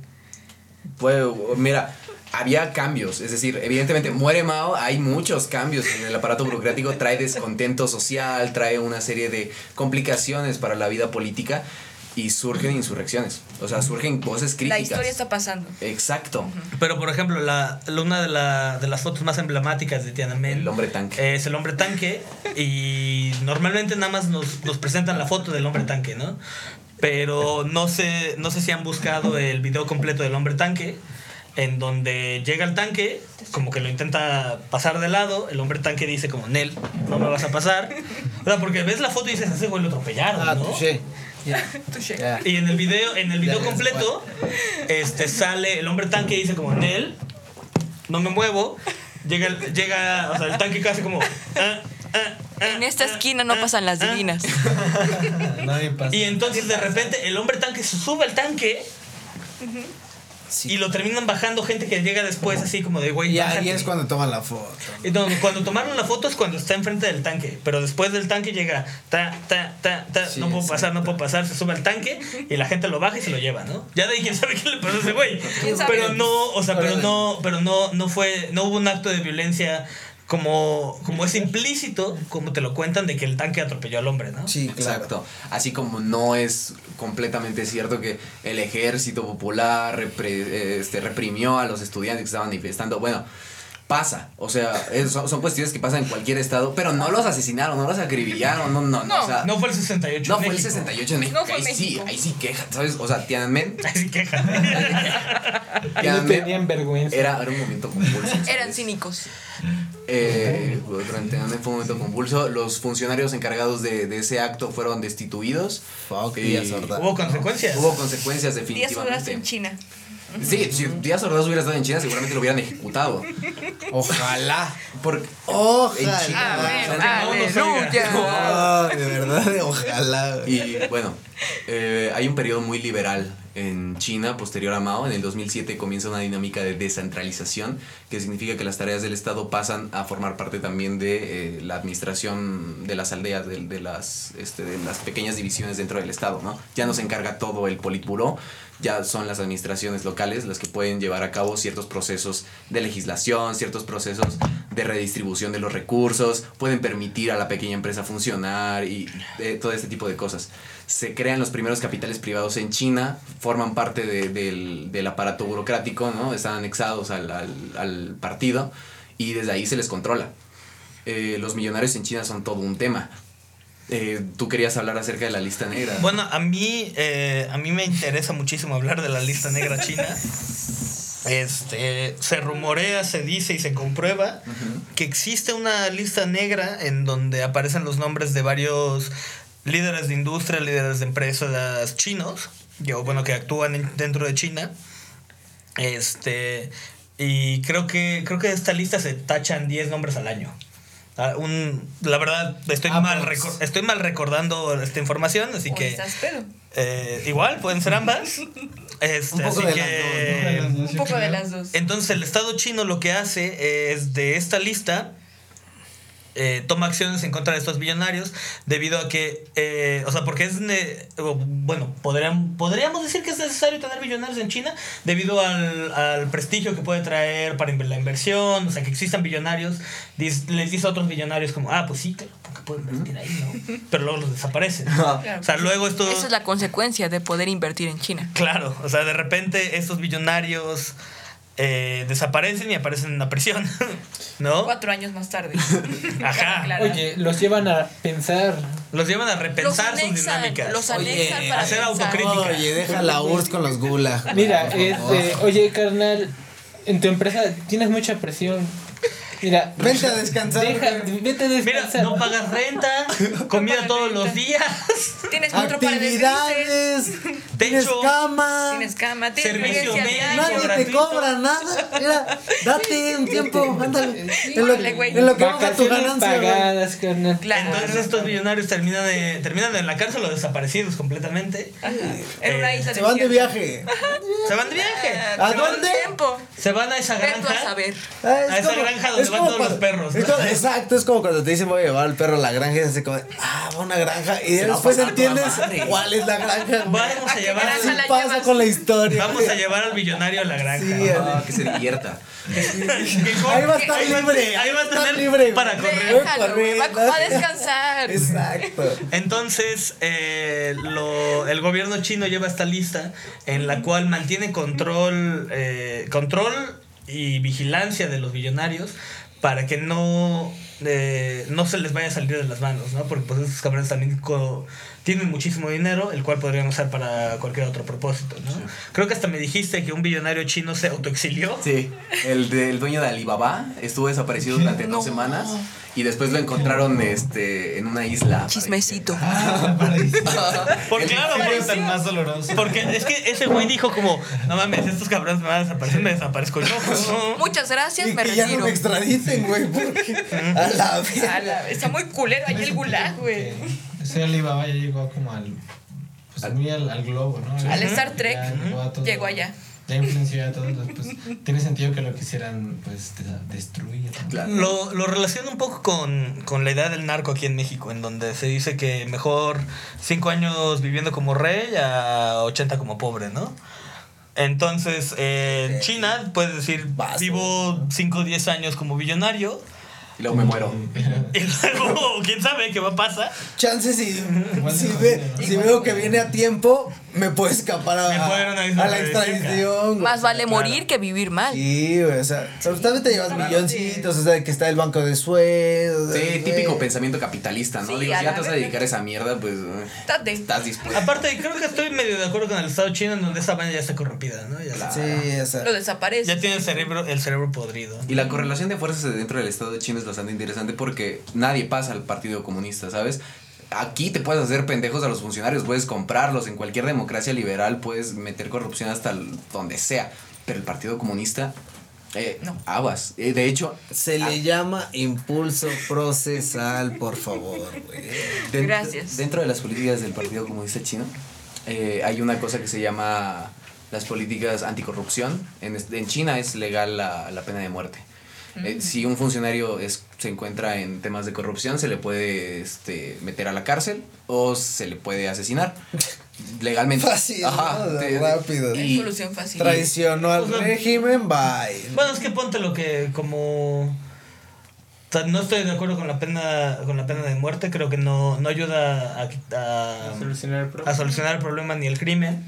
Fue, mira, había cambios. Es decir, evidentemente muere Mao, hay muchos cambios en el aparato burocrático, trae descontento social, trae una serie de complicaciones para la vida política y surgen insurrecciones. O sea, surgen voces críticas. La historia está pasando. Exacto. Pero, por ejemplo, la, la- una de, la- de las fotos más emblemáticas de Tiananmen El hombre tanque. es el hombre tanque y normalmente nada más nos, nos presentan la foto del hombre tanque, ¿no? Pero no sé, no sé si han buscado el video completo del hombre tanque, en donde llega el tanque, como que lo intenta pasar de lado, el hombre tanque dice como, Nel, no me vas a pasar. O sea, porque ves la foto y dices, ese güey lo atropellaron, Ah, ¿no? Y en el video, en el video completo, este sale el hombre tanque y dice como Nel, no me muevo. Llega, el- llega, o sea, el tanque casi como. "Ah, ah, ah, En esta ah, esquina no ah, pasan las ah". divinas. Nadie pasa. Y entonces de repente el hombre tanque se sube al tanque y lo terminan bajando gente que llega después así como de güey. Y ahí bájate". es cuando toman la foto. Y no, cuando tomaron la foto es cuando está enfrente del tanque, pero después del tanque llega ta ta ta ta, Sí, no puedo exacto. pasar, no puedo pasar, se sube al tanque y la gente lo baja y se lo lleva, ¿no? Ya de ahí quién sabe qué le pasó a ese güey. Pero no, o sea, pero no, pero no no fue no hubo un acto de violencia como como es implícito, como te lo cuentan de que el tanque atropelló al hombre, ¿no? Sí, claro. Exacto. Así como no es completamente cierto que el ejército popular repre- este, reprimió a los estudiantes que estaban manifestando. Bueno, pasa. O sea, es- son, son cuestiones que pasan en cualquier estado, pero no los asesinaron, no los acribillaron, no, no, no. No, o sea, No fue el 68 no en fue el México. 68 en México. No fue ahí sí, México. ahí sí quejan, ¿sabes? O sea, Tiananmen, Ay, sí, queja. No Tiananmen tenían vergüenza. era, era un momento convulso. Eran cínicos. Eh, durante Tiananmen fue un momento convulso. Los funcionarios encargados de, de ese acto fueron destituidos. Fuck, Y Ordaz. Hubo consecuencias. Hubo consecuencias Díaz Ordaz en definitivamente. China. Sí, si Díaz Ordaz hubiera estado en China, seguramente lo hubieran ejecutado. Ojalá. Porque Ojalá. En China. No. Ay, de verdad, ojalá. Y bueno, eh, hay un periodo muy liberal en China posterior a Mao. En el 2007 comienza una dinámica de descentralización, que significa que las tareas del Estado pasan a formar parte también de eh, la administración de las aldeas, de, de las, este, de las pequeñas divisiones dentro del Estado. ¿no? Ya no se encarga todo el Politburó, ya son las administraciones locales las que pueden llevar a cabo ciertos procesos de legislación, ciertos procesos de redistribución de los recursos, pueden permitir a la pequeña empresa funcionar y eh, todo este tipo de cosas. Se crean los primeros capitales privados en China, forman parte de- del, del aparato burocrático, ¿no? están anexados al, al- al partido y desde ahí se les controla. Eh, los millonarios en China son todo un tema. Eh, Tú querías hablar acerca de la lista negra. Bueno, a mí, eh, a mí me interesa muchísimo hablar de la lista negra china. Este, se rumorea, se dice y se comprueba que existe una lista negra en donde aparecen los nombres de varios líderes de industria, líderes de empresas chinos, que, o bueno, que actúan en- dentro de China. Este, y creo que creo que de esta lista se tachan 10 nombres al año. Ah, Un, la verdad, estoy, Ah, mal pues. estoy mal recordando esta información, así ¿O que eh, igual pueden ser ambas. Este, Un poco así de que, las Un poco de las dos. entonces el Estado chino lo que hace es de esta lista eh, toma acciones en contra de estos billonarios debido a que, eh, o sea, porque es, bueno, podrían, podríamos decir que es necesario tener billonarios en China debido al, al prestigio que puede traer para la inversión, o sea, que existan billonarios, dis- les dice a otros billonarios como, ah, pues sí, claro, porque pueden invertir ahí, ¿no? Pero luego los desaparecen. O sea, luego esto... Esa es la consecuencia de poder invertir en China. Claro, o sea, de repente estos billonarios eh, desaparecen y aparecen en la prisión, ¿no? Cuatro años más tarde. Ajá. Oye, los llevan a pensar. Los llevan a los repensar sus anexan, dinámicas. los Oye, anexan para hacer pensar. autocrítica. Oye, deja la URSS con los gulag. Mira, por es favor. de, oye, carnal, en tu empresa tienes mucha presión. Mira, Vente a descansar. deja, vete a Mira, descansar. no pagas renta, comida todos los días, Tienes cuatro pares de grises, Actividades. Techo. cama. Tienes cama, tienes Servicio médico. Nadie te cobra nada. Mira, date un tiempo, ándale. En lo, en lo que baja tu ganancia. pagadas, carnal. Claro. Entonces estos millonarios terminan, de, terminan en la cárcel o desaparecidos completamente. en una isla Se van de viaje. Se van de viaje. ¿A se, van, dónde? Tiempo. se van a esa a granja. saber. Ah, es A esa granja donde es van todos los perros, es ¿no? como- exacto, es como cuando te dicen voy a llevar al perro a la granja y es así como, de, ah, va a una granja. Y Se a después entiendes cuál es la granja. Vamos a qué llevar, granja Así la pasa llevas? con la historia. vamos a llevar al millonario a la granja. Sí, Ah, que se divierta. Ahí va a estar libre. ahí va a estar tener libre. para correr. Déjalo, va, va a descansar. Exacto. Entonces, eh, lo- el gobierno chino lleva esta lista en la cual mantiene control, eh, control y vigilancia de los billonarios para que no, eh, no se les vaya a salir de las manos, ¿no? Porque pues estos cabrones también co- tienen muchísimo dinero, el cual podrían usar para cualquier otro propósito, ¿no? Creo que hasta me dijiste que un billonario chino se autoexilió. Sí, el, de- el dueño de Alibaba estuvo desaparecido durante dos semanas y después lo encontraron este, en una isla. Chismecito. Por claro, Sería pues, el más doloroso. porque es que ese güey dijo como, no mames, estos cabrones me van a desaparecer, me desaparezco yo. ¿no? Muchas gracias, Y me que ya no retiro. me extraditen, güey. Porque a la vez. A la- Está muy culero ahí el gulag, güey. Ese Alibaba ya llegó como al. Pues muy al, al globo, ¿no? Al Star Trek. Ya llegó a todo- Llegó allá. ya influenció a todos, pues tiene sentido que lo quisieran pues de- destruir. ¿no? Lo, lo relaciono un poco con, con la idea del narco aquí en México, en donde se dice que mejor cinco años viviendo como rey a 80 como pobre, ¿no? Entonces, eh, en China puedes decir, vivo 5 o 10 años como billonario, Y luego me muero. y luego, quién sabe qué va a pasar. Chances si, si veo que viene a tiempo, me puedo escapar a, a una isla a la extradición. güey. Más vale Claro. morir que vivir mal. Sí, güey, o sea, vez te llevas milloncitos, o sea, que está el banco de Suez. Sí, típico pensamiento capitalista, ¿no? Sí, Digo, si ya te vas a dedicar a esa mierda, pues eh, estás dispuesto. Aparte, creo que estoy medio de acuerdo con el Estado chino, en donde esa vaina ya está corrompida, ¿no? Ya, Sí, o sea. Lo desaparece. ya tiene el cerebro, el cerebro podrido. Y la correlación de fuerzas dentro del Estado de China es bastante interesante porque nadie pasa al Partido Comunista, ¿sabes? Aquí te puedes hacer pendejos a los funcionarios, puedes comprarlos, en cualquier democracia liberal puedes meter corrupción hasta donde sea, pero el Partido Comunista, eh, No. aguas. Eh, de hecho, Se le llama impulso procesal, por favor, güey. Gracias. dentro de las políticas del Partido Comunista Chino eh, hay una cosa que se llama las políticas anticorrupción. En, en China es legal la, la pena de muerte. Eh, si un funcionario es, se encuentra en temas de corrupción, se le puede este, meter a la cárcel o se le puede asesinar. Legalmente. Fácil, ¿no? te- Rápido. Y, solución fácil. Traicionó al O sea, régimen, bye. Bueno, es que ponte lo que como o sea, no estoy de acuerdo con la pena con la pena de muerte, creo que no, no ayuda a, a- A solucionar el a problema. solucionar el problema ni el crimen.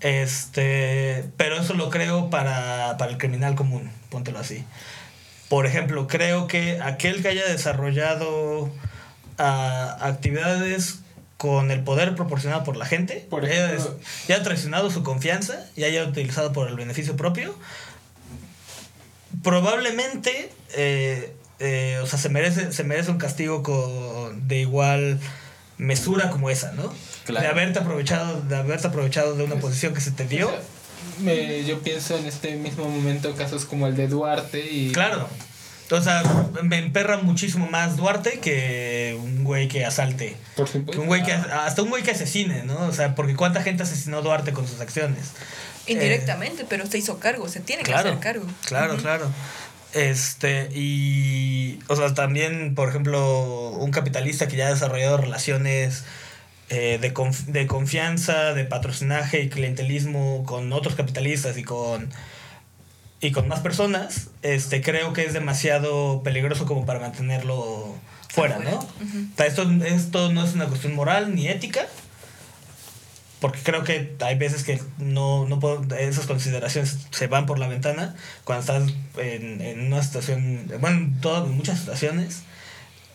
Este, pero eso lo creo para, para el criminal común, póntelo así. Por ejemplo, creo que aquel que haya desarrollado ah, actividades con el poder proporcionado por la gente, Por ejemplo- des- y haya traicionado su confianza y haya utilizado por el beneficio propio, probablemente eh, eh, o sea, se merece, se merece un castigo con, de igual mesura como esa, ¿no? Claro. De haberte aprovechado, de haberte aprovechado de una posición que se te dio. Me- yo pienso en este mismo momento casos como el de Duarte y Claro. O sea, me emperra muchísimo más Duarte que un güey que asalte. por Que supuesto un güey que, hasta un güey que asesine, ¿no? O sea, porque cuánta gente asesinó Duarte con sus acciones. Indirectamente, pero se hizo cargo, se tiene que Claro, hacer cargo. claro, claro. Este, y, o sea, también, por ejemplo, un capitalista que ya ha desarrollado relaciones eh, de, conf- de confianza, de patrocinaje y clientelismo con otros capitalistas y con, y con más personas, este, creo que es demasiado peligroso como para mantenerlo fuera, ¿no? Ujú. O sea, esto, esto no es una cuestión moral ni ética, porque creo que hay veces que no, no puedo, esas consideraciones se van por la ventana cuando estás en, en una situación, bueno, en todas, en muchas situaciones,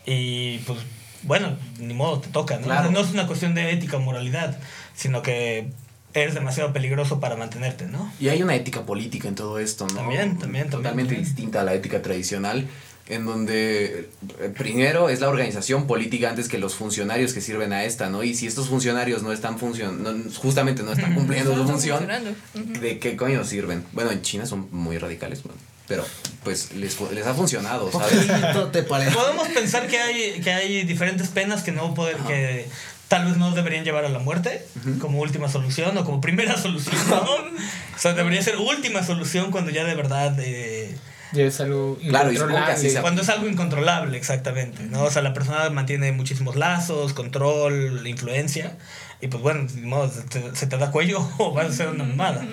y pues bueno, ni modo, te toca, ¿no? Claro. No es una cuestión de ética o moralidad, sino que eres demasiado peligroso para mantenerte, ¿no? y hay una ética política en todo esto, ¿no? También, también, también, Totalmente también. distinta a la ética tradicional, en donde eh, primero es la organización política antes que los funcionarios que sirven a esta, ¿no? Y si estos funcionarios no están funcionando, justamente no están cumpliendo su función. ¿de qué coño sirven? Bueno, en China son muy radicales, bueno, pero pues les, les ha funcionado, ¿sabes? Te parece. Podemos pensar que hay, que hay diferentes penas que no poder, que tal vez no deberían llevar a la muerte como última solución o como primera solución. ¿no? o sea, debería ser última solución cuando ya de verdad eh, ya es algo incontrolable. cuando es algo incontrolable, exactamente, ¿no? O sea, la persona mantiene muchísimos lazos, control, influencia, y pues bueno, se te, se te da cuello o vas a hacer una mamada.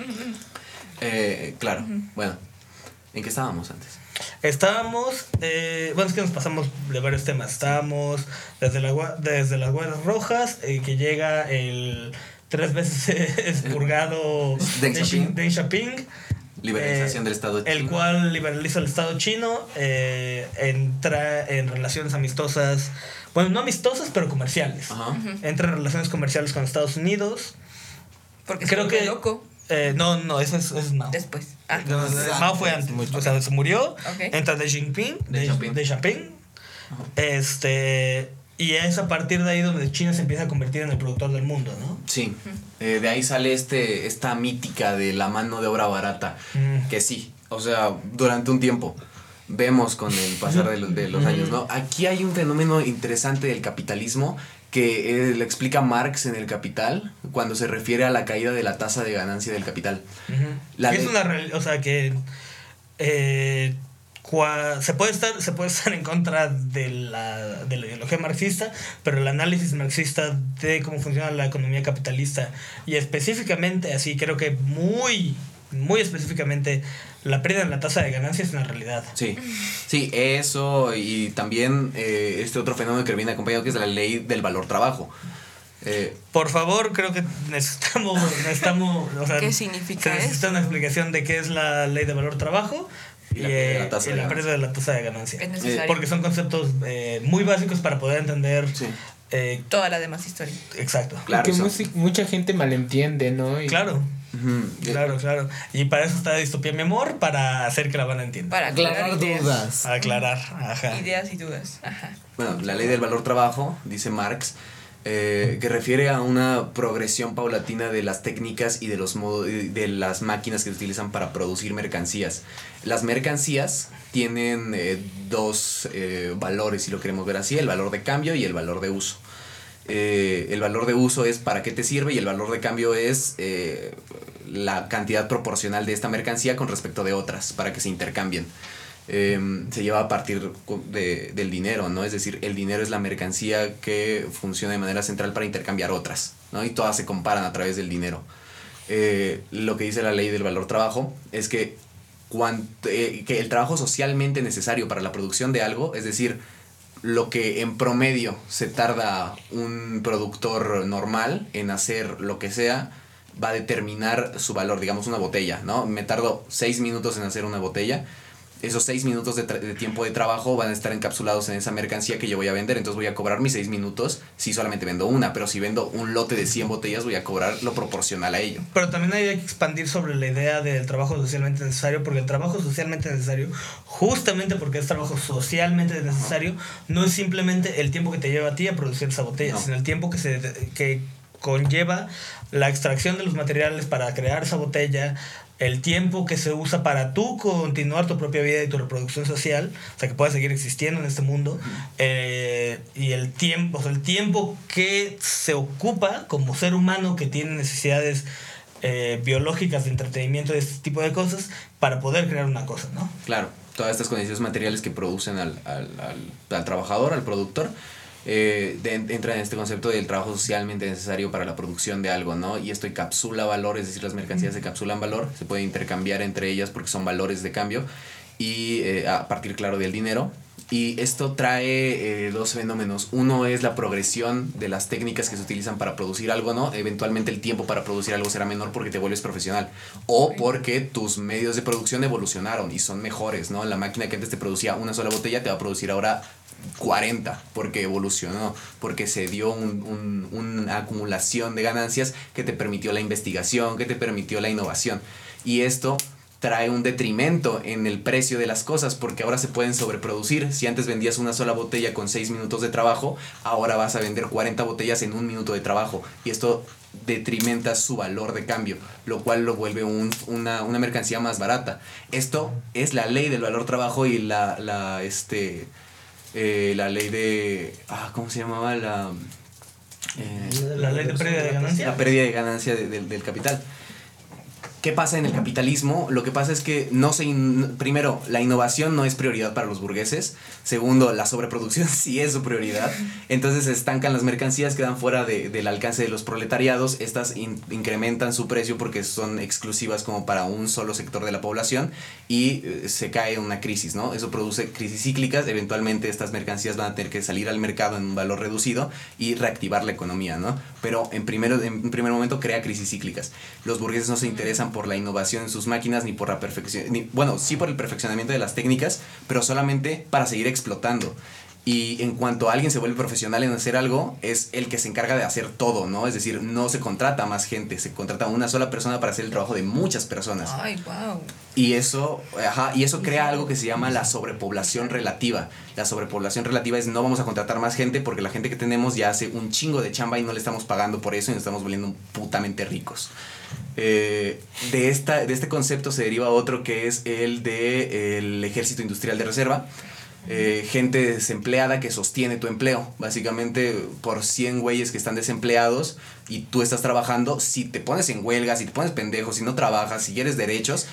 Eh, claro, bueno, ¿en qué estábamos antes? Estábamos, eh, bueno, es que nos pasamos de varios temas. Estábamos desde, la, desde las Guardias Rojas, eh, que llega el tres veces expurgado Deng Xiaoping. Xin- Deng Xiaoping, Liberalización Eh, del Estado el chino. cual liberaliza el Estado chino, eh, entra en relaciones amistosas, bueno, no amistosas, pero comerciales. Ajá. Entra en relaciones comerciales con Estados Unidos. Porque Creo que- loco Eh, no, no, eso es, eso es Mao. después. Ah, No, Mao fue antes, o sea, se murió, Ok. entra Deng Deng de, Xiaoping. de Xiaoping, este, y es a partir de ahí donde China se empieza a convertir en el productor del mundo, ¿no? Sí, eh, de ahí sale este, esta mítica de la mano de obra barata, Mm. que sí, o sea, durante un tiempo vemos con el pasar de, los- de los años, ¿no? Aquí hay un fenómeno interesante del capitalismo que eh, lo explica Marx en El Capital cuando se refiere a la caída de la tasa de ganancia del capital. La es una o sea que eh, se puede estar se puede estar en contra de la, de la ideología marxista pero el análisis marxista de cómo funciona la economía capitalista y específicamente así creo que muy muy específicamente la pérdida en la tasa de ganancia es una realidad Sí, sí, eso y también eh, este otro fenómeno que viene acompañado que es la ley del valor trabajo. Eh, por favor creo que necesitamos necesitamos o sea, ¿Qué significa se necesita una explicación de qué es la ley de valor trabajo Y y, la pérdida de la eh, tasa y de la ganancia. pérdida de la tasa de ganancia porque son conceptos eh, muy básicos para poder entender sí, eh, Toda la demás historia. exacto claro. que eso. musi- mucha gente malentiende, ¿no? Y- claro Claro claro y para eso está distopía mi amor para hacer que la van a entender Para aclarar ideas. dudas. aclarar ajá Ideas y dudas. Ajá. Bueno, la ley del valor trabajo, dice Marx, eh, que refiere a una progresión paulatina de las técnicas y de los modos de las máquinas que se utilizan para producir mercancías. Las mercancías tienen eh, dos eh, valores, si lo queremos ver así, el valor de cambio y el valor de uso. Eh, el valor de uso es para qué te sirve y el valor de cambio es eh, la cantidad proporcional de esta mercancía con respecto de otras para que se intercambien. Eh, se lleva a partir de- del dinero, ¿no? Es decir, el dinero es la mercancía que funciona de manera central para intercambiar otras, ¿no? Y todas se comparan a través del dinero. Eh, lo que dice la ley del valor trabajo es que, que el trabajo socialmente necesario para la producción de algo, es decir, lo que en promedio se tarda un productor normal en hacer lo que sea, va a determinar su valor, digamos una botella, ¿no? Me tardo seis minutos en hacer una botella. Esos seis minutos de, tiempo de trabajo van a estar encapsulados en esa mercancía que yo voy a vender. Entonces voy a cobrar mis seis minutos si solamente vendo una. Pero si vendo un lote de 100 botellas, voy a cobrar lo proporcional a ello. Pero también hay que expandir sobre la idea del trabajo socialmente necesario, porque el trabajo socialmente necesario, justamente porque es trabajo socialmente necesario, no es simplemente el tiempo que te lleva a ti a producir esa botella, No. sino el tiempo que, se, que conlleva la extracción de los materiales para crear esa botella, el tiempo que se usa para tú continuar tu propia vida y tu reproducción social, o sea, que puedas seguir existiendo en este mundo, eh, y el tiempo, o sea, el tiempo que se ocupa como ser humano que tiene necesidades eh, biológicas de entretenimiento, de este tipo de cosas, para poder crear una cosa, ¿no? Claro, todas estas condiciones materiales que producen al, al, al, al trabajador, al productor, eh, de- entra en este concepto del trabajo socialmente necesario para la producción de algo, ¿no? Y esto encapsula valor, es decir, las mercancías encapsulan valor, se puede intercambiar entre ellas porque son valores de cambio y eh, a partir, claro, del dinero. Y esto trae eh, dos fenómenos. Uno es la progresión de las técnicas que se utilizan para producir algo, ¿no? Eventualmente el tiempo para producir algo será menor porque te vuelves profesional. O porque tus medios de producción evolucionaron y son mejores, ¿no? La máquina que antes te producía una sola botella te va a producir ahora 40 porque evolucionó, porque se dio un- un- una acumulación de ganancias que te permitió la investigación, que te permitió la innovación. Y esto trae un detrimento en el precio de las cosas porque ahora se pueden sobreproducir. Si antes vendías una sola botella con 6 minutos de trabajo, ahora vas a vender 40 botellas en un minuto de trabajo. Y esto detrimenta su valor de cambio, lo cual lo vuelve un- una, una mercancía más barata. Esto es la ley del valor trabajo y la, la, este, eh, la ley de... Ah, ¿Cómo se llamaba? La, eh, La ley de pérdida de ganancia. la pérdida de ganancia de- del- del capital. ¿Qué pasa en el capitalismo? Lo que pasa es que no se in- primero, la innovación no es prioridad para los burgueses. Segundo, la sobreproducción sí es su prioridad. Entonces se estancan las mercancías, quedan fuera de- del alcance de los proletariados. Estas in- incrementan su precio porque son exclusivas como para un solo sector de la población y eh, se cae una crisis, ¿no? Eso produce crisis cíclicas. Eventualmente estas mercancías van a tener que salir al mercado en un valor reducido y reactivar la economía, ¿no? Pero en, primero, en primer momento crea crisis cíclicas. Los burgueses no se interesan por la innovación en sus máquinas ni por la perfección, ni, bueno, sí por el perfeccionamiento de las técnicas, pero solamente para seguir explotando. Y en cuanto alguien se vuelve profesional en hacer algo, es el que se encarga de hacer todo, ¿no? Es decir, no se contrata más gente, se contrata a una sola persona para hacer el trabajo de muchas personas. Ay, wow. Y eso, ajá, y eso crea algo que se llama la sobrepoblación relativa. La sobrepoblación relativa es no vamos a contratar más gente porque la gente que tenemos ya hace un chingo de chamba y no le estamos pagando por eso y nos estamos volviendo putamente ricos. Eh, de, esta, de este concepto se deriva otro que es el de el ejército industrial de reserva. eh, gente desempleada que sostiene tu empleo. Básicamente, por 100 güeyes que están desempleados y tú estás trabajando, si te pones en huelga, si te pones pendejo, si no trabajas, si quieres derechos,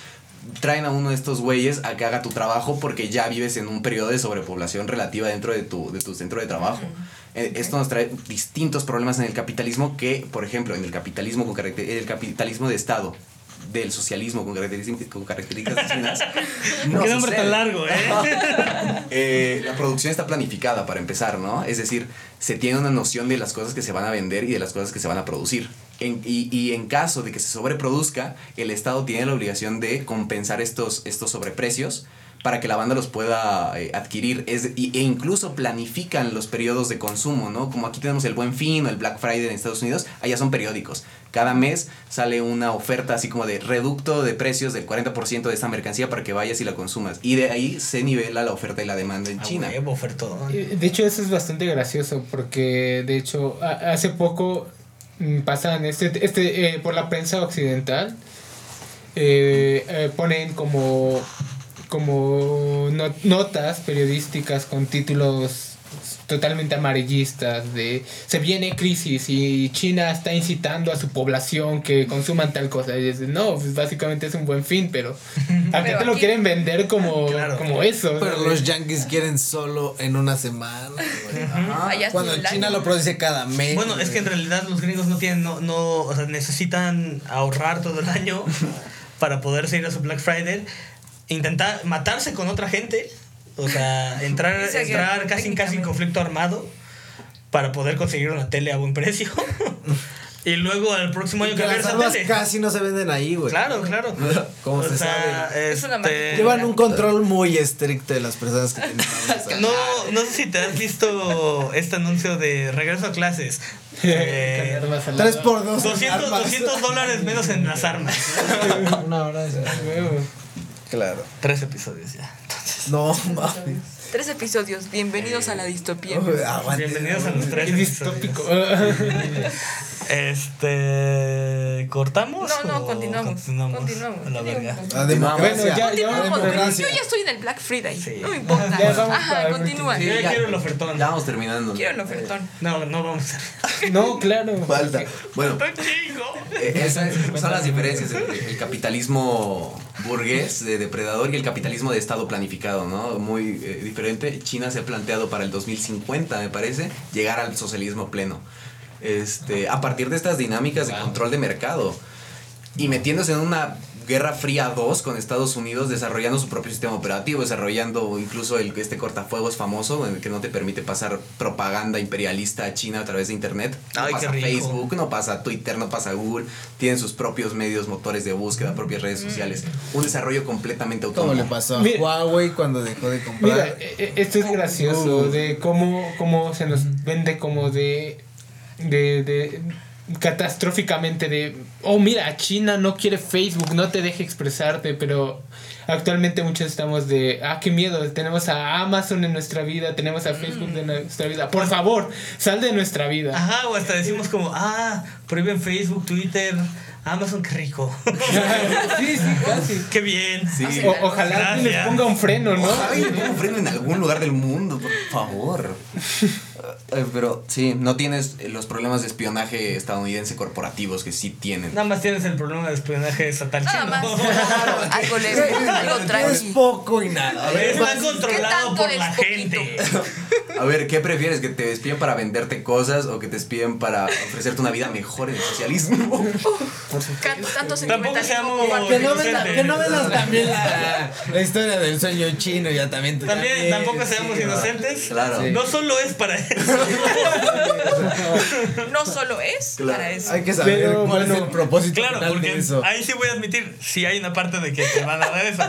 traen a uno de estos güeyes a que haga tu trabajo porque ya vives en un periodo de sobrepoblación relativa dentro de tu, de tu centro de trabajo. Eh, Esto nos trae distintos problemas en el capitalismo que, por ejemplo, en el capitalismo el capitalismo de Estado, del socialismo con características, con características no Qué nombre tan largo, ¿eh? Eh, la producción está planificada para empezar, ¿no? Es decir, se tiene una noción de las cosas que se van a vender y de las cosas que se van a producir. En- y, y en caso de que se sobreproduzca, el Estado tiene la obligación de compensar estos, estos sobreprecios para que la banda los pueda eh, adquirir es, y- e incluso planifican los periodos de consumo, ¿no? Como aquí tenemos el Buen Fin o el Black Friday en Estados Unidos, allá son periódicos. Cada mes sale una oferta así como de reducto de precios del 40% de esta mercancía para que vayas y la consumas. Y de ahí se nivela la oferta y la demanda en A China. huevo. Eh, De hecho, eso es bastante gracioso porque, de hecho, hace poco mm, pasan este, este eh, por la prensa occidental, eh, eh, ponen como, como no- notas periodísticas con títulos totalmente amarillistas de se viene crisis y China está incitando a su población que consuman tal cosa y dices no pues básicamente es un buen fin pero acá Pero te lo aquí- quieren vender como, Claro. como eso Pero ¿sabes? los yankees quieren solo en una semana. Allá Cuando China lo produce cada mes. Bueno, es que en realidad los gringos no tienen, no, no, o sea, necesitan ahorrar todo el año para poderse ir a su Black Friday, intentar matarse con otra gente, o sea, entrar, entrar casi en casi en conflicto armado para poder conseguir una tele a buen precio. y luego al próximo año que las armas tele. casi no se venden ahí, güey. Claro, claro. ¿Cómo O se sea, sabe? Es una este. Llevan un control muy estricto de las personas que tienen armas. No, no sé si te has visto este anuncio de regreso a clases. Eh, Con armas al Tres lado. por dos. 200, armas. 200 dólares menos en las armas. Una hora de. Claro. Tres episodios ya. No mames. Tres episodios. Bienvenidos a la distopía. Bienvenidos a los tres Qué distópico. Este. ¿Cortamos? No, no, o continuamos. Continuamos. A la verga. La democracia. Bueno, ya- ya Continuamos. democracia. Yo ya estoy en el Black Friday. Sí. No me importa. Ya vamos Ajá, continúa. último. Yo ya ya- quiero el ofertón. Ya vamos terminando. Quiero el ofertón. No, no vamos a No, claro. Falta. Bueno, eh, esas son las diferencias entre el capitalismo burgués de depredador y el capitalismo de estado planificado, ¿no? Muy eh, diferente. China se ha planteado para el 2050, me parece, llegar al socialismo pleno. Este, a partir de estas dinámicas de control de mercado y metiéndose en una Guerra Fría 2 con Estados Unidos desarrollando su propio sistema operativo, desarrollando incluso el, este cortafuegos famoso en el que no te permite pasar propaganda imperialista a China a través de internet. No Ay, qué pasa rico. Facebook, no pasa Twitter, no pasa Google, tienen sus propios medios motores de búsqueda, propias redes sociales, un desarrollo completamente ¿Cómo autónomo. le pasó a Mira. Huawei cuando dejó de comprar? eh, eh, esto es gracioso de cómo, cómo se nos vende como de, de, de catastróficamente de, oh mira, China no quiere Facebook, no te deja expresarte, pero actualmente muchos estamos de, ah, qué miedo, tenemos a Amazon en nuestra vida, tenemos a Facebook en nuestra vida, por favor, sal de nuestra vida. Ajá, o hasta decimos como, ah, prohíben Facebook, Twitter, Amazon, qué rico. sí, sí, casi. qué bien. Sí. O- ojalá les ponga un freno, ¿no? Ay, pongo freno en algún lugar del mundo, por favor. Eh, Pero sí, no tienes eh, los problemas de espionaje estadounidense corporativos que sí tienen. Nada más tienes el problema de espionaje estatal Nada chino. más. Algo leve, algo Es poco y nada. Está ¿Qué controlado por es la poquito? gente. A ver, ¿qué prefieres? ¿Que te despiden para venderte cosas o que te despiden para ofrecerte una vida mejor en el socialismo? Ca- Tanto Tampoco seamos- Que no, vendas, que no vendas también la, la historia del sueño chino, ya también. También, tampoco seamos sí, inocentes. Claro. No solo es para eso. No solo es Claro. para eso. Hay que saber Pero, cuál bueno, es el propósito Claro, porque de eso. ahí sí voy a admitir, sí hay una parte de que te van a dar eso.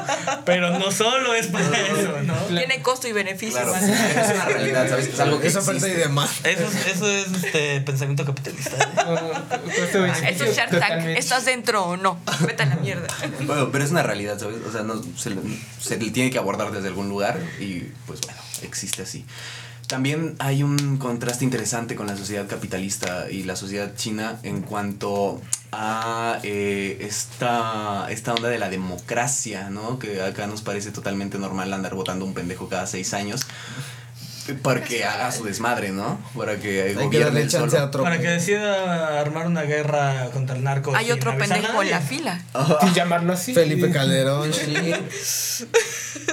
Pero no solo es para eso, ¿no? Tiene costo y beneficio. Claro, más. es una realidad, ¿sabes? Es algo que Esa oferta y demás. Eso es, eso es este pensamiento capitalista. Costo beneficio, Esto es Shark Tank. ¿Estás dentro o no? Vete a la mierda. Bueno, pero es una realidad, ¿sabes? O sea, no, se, le- se le tiene que abordar desde algún lugar y pues bueno, existe así. También hay un contraste interesante con la sociedad capitalista y la sociedad china en cuanto a eh, esta, esta onda de la democracia, ¿no? Que acá nos parece totalmente normal andar votando un pendejo cada seis años. Para que haga su desmadre, ¿no? Para que Hay que gobierne darle él chance solo. a otro. Para que decida armar una guerra contra el narco. Hay sin otro avisar a pendejo en nadie. la fila. Y llamarlo así. Felipe Calderón.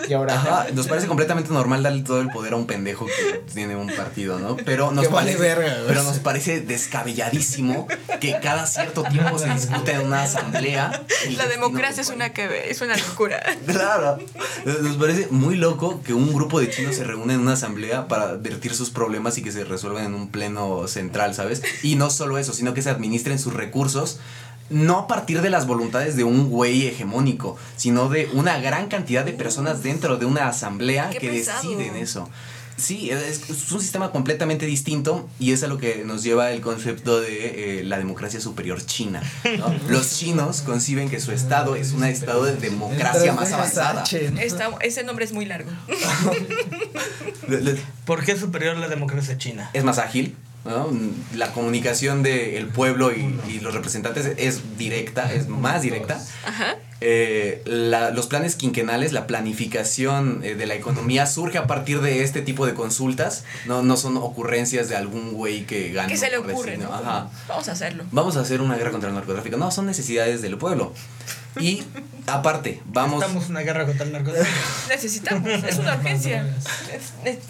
Y ahora. Ajá, nos parece completamente normal darle todo el poder a un pendejo que tiene un partido, ¿no? Pero nos Que vale parece, verga, güey. pero nos parece descabelladísimo que cada cierto tiempo se discute en una asamblea. el La destino democracia es del una que es una locura. Claro. Nos parece muy loco que un grupo de chinos se reúne en una asamblea para advertir sus problemas y que se resuelvan en un pleno central, ¿sabes? Y no solo eso, sino que se administren sus recursos no a partir de las voluntades de un güey hegemónico, sino de una gran cantidad de personas dentro de una asamblea Qué que pesado. deciden eso. Sí, es, es un sistema completamente distinto y es a lo que nos lleva el concepto de eh, la democracia superior china. ¿no? Los chinos conciben que su estado es un estado de democracia más avanzada. Esta- ese nombre es muy largo. ¿Por qué es superior la democracia china? es más ágil. ¿no? La comunicación del pueblo y, y los representantes es directa, es más directa. Ajá. Eh, la- los planes quinquenales, la planificación eh, de la economía surge a partir de este tipo de consultas. No, no son ocurrencias de algún güey que gana. ¿Qué se le ocurre? ¿no? Ajá. Vamos a hacerlo. Vamos a hacer una guerra contra el narcotráfico. No, son necesidades del pueblo. Y aparte, vamos... En una guerra contra el narcotráfico. Necesitamos. Es una urgencia.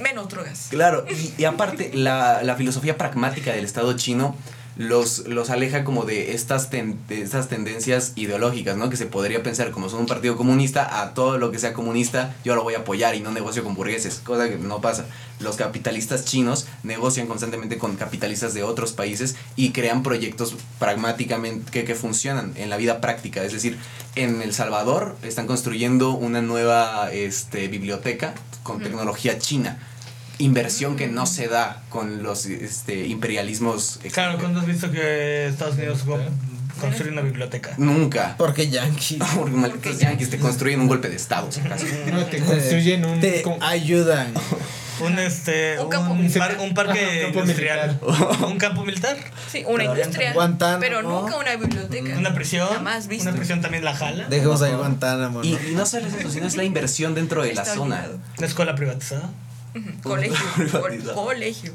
Menos drogas. Claro, y, y aparte, la, la filosofía pragmática del Estado chino los, los aleja como de estas, ten- de estas tendencias ideológicas, ¿no? Que se podría pensar, como son un partido comunista, a todo lo que sea comunista, yo lo voy a apoyar y no negocio con burgueses, cosa que no pasa. Los capitalistas chinos negocian constantemente con capitalistas de otros países y crean proyectos pragmáticamente que, que funcionan en la vida práctica. Es decir, en El Salvador están construyendo una nueva este, biblioteca con tecnología china inversión que no se da con los este, imperialismos. Claro, cuando has visto que Estados Unidos construir una biblioteca? Nunca. Porque Yankee. Porque malditos yanquis te construyen un golpe de estado, si acaso. No, te construyen un. Te ayudan. Un este Un un, campo par- un parque un campo industrial. un campo militar. Sí, una industria. Guantánamo. Pero nunca una biblioteca. Una prisión. Jamás visto. Una prisión también la jala. Dejemos ahí Guantánamo. Y, ¿no? y no solo es eso, sino es la inversión dentro de la zona. Una escuela privatizada. Colegio. Privatizado. Colegio.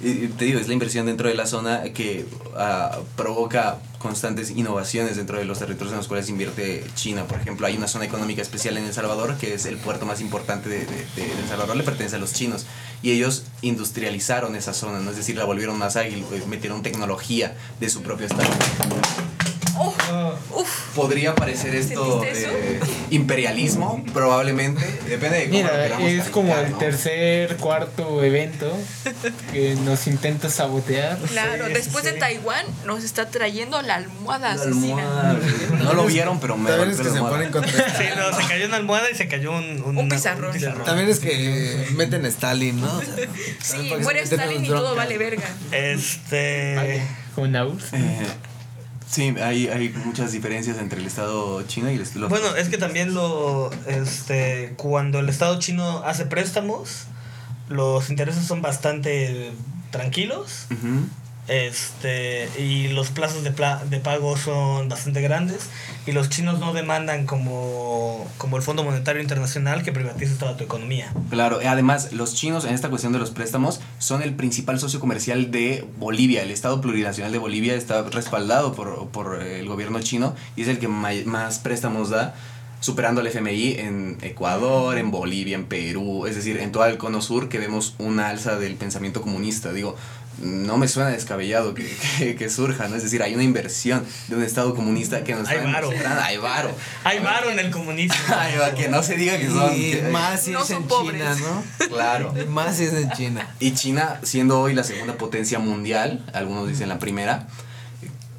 Y y te digo, es la inversión dentro de la zona que ah, provoca constantes innovaciones dentro de los territorios en los cuales invierte China. Por ejemplo, hay una zona económica especial en El Salvador, que es el puerto más importante de, de- de El Salvador, le pertenece a los chinos. Y ellos industrializaron esa zona, ¿no? es decir, la volvieron más ágil, pues, metieron tecnología de su propio estado. Oh, uf. Podría parecer esto eh, imperialismo, probablemente. Depende de cómo lo Mira, queramos es como el ¿no? tercer, cuarto evento que nos intenta sabotear. Claro, Sí, después sí. de Taiwán nos está trayendo la almohada La asesina. almohada. No lo vieron, pero me También es que la se ponen contra. Sí, no, se cayó una almohada y se cayó un, Un pizarrón. También es que meten a Stalin, ¿no? O sea, Sí, muere Stalin y todo vale verga. Este. Con una URSS. Eh, sí, hay, hay muchas diferencias entre el Estado chino y el Estado... Bueno, es que también lo. Este. Cuando el Estado chino hace préstamos, los intereses son bastante tranquilos. Ujú. Este, y los plazos de, pla- de pago son bastante grandes y los chinos no demandan como, como el Fondo Monetario Internacional que privatice toda tu economía. Claro, eh, además los chinos en esta cuestión de los préstamos son el principal socio comercial de Bolivia. El Estado plurinacional de Bolivia está respaldado por, por el gobierno chino y es el que más préstamos da, superando al FMI en Ecuador, en Bolivia, en Perú, es decir, en todo el cono sur que vemos una alza del pensamiento comunista. Digo, no me suena descabellado que, que, que surja, ¿no? Es decir, hay una inversión de un Estado comunista que nos Hay está varo. Hay varo. Hay varo en el comunismo. Ay, va, que no se diga que son... Y que- más si No es en pobres. China, ¿no? Claro. Y más si es en China. Y China, siendo hoy la segunda potencia mundial, algunos dicen la primera,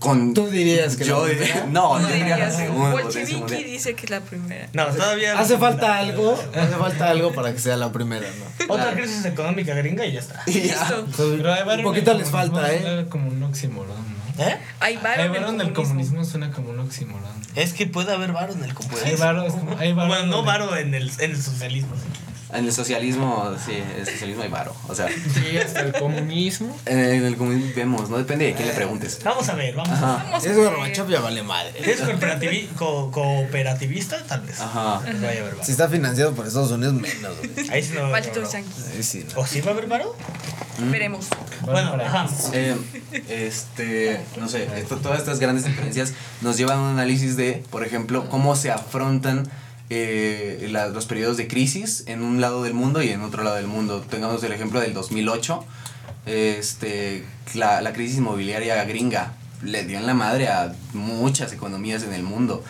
con... Tú dirías que yo la diría, primera. no, yo diría la segunda Bolcheviki dice que es la primera. No, todavía. Hace falta algo, hace falta algo para que sea la primera, ¿no? Otra crisis económica gringa y ya está. Y ya. Pero un poquito les comunismo, falta, ¿eh? suena Como un oxímoron, ¿no? ¿Eh? Hay varo Hay en varo el en el comunismo. comunismo suena como un oxímoron. Es que puede haber varo en el comunismo. Hay varo, es como- hay varo Bueno, no varo en el, en el socialismo. En el socialismo, sí, en el socialismo hay varo. O sea, Sí, hasta el comunismo. en el, en el comunismo vemos, no depende de quién le preguntes. Vamos a ver, vamos a ver. Vamos Es. Gorbachev ya vale madre. ¿Es cooperativi- co- cooperativista? Tal vez. Ajá. Vaya a haber varo. Si está financiado por Estados Unidos, menos, güey. Ahí sí no va a haber varo. Ahí sí, no. ¿O sí va a haber varo? Veremos. Bueno, ajá. Eh, este, no sé, esto- todas estas grandes diferencias nos llevan a un análisis de, por ejemplo, cómo se afrontan eh, la- los periodos de crisis en un lado del mundo y en otro lado del mundo. Tengamos el ejemplo del 2008, este, la, la crisis inmobiliaria gringa le dio en la madre a muchas economías en el mundo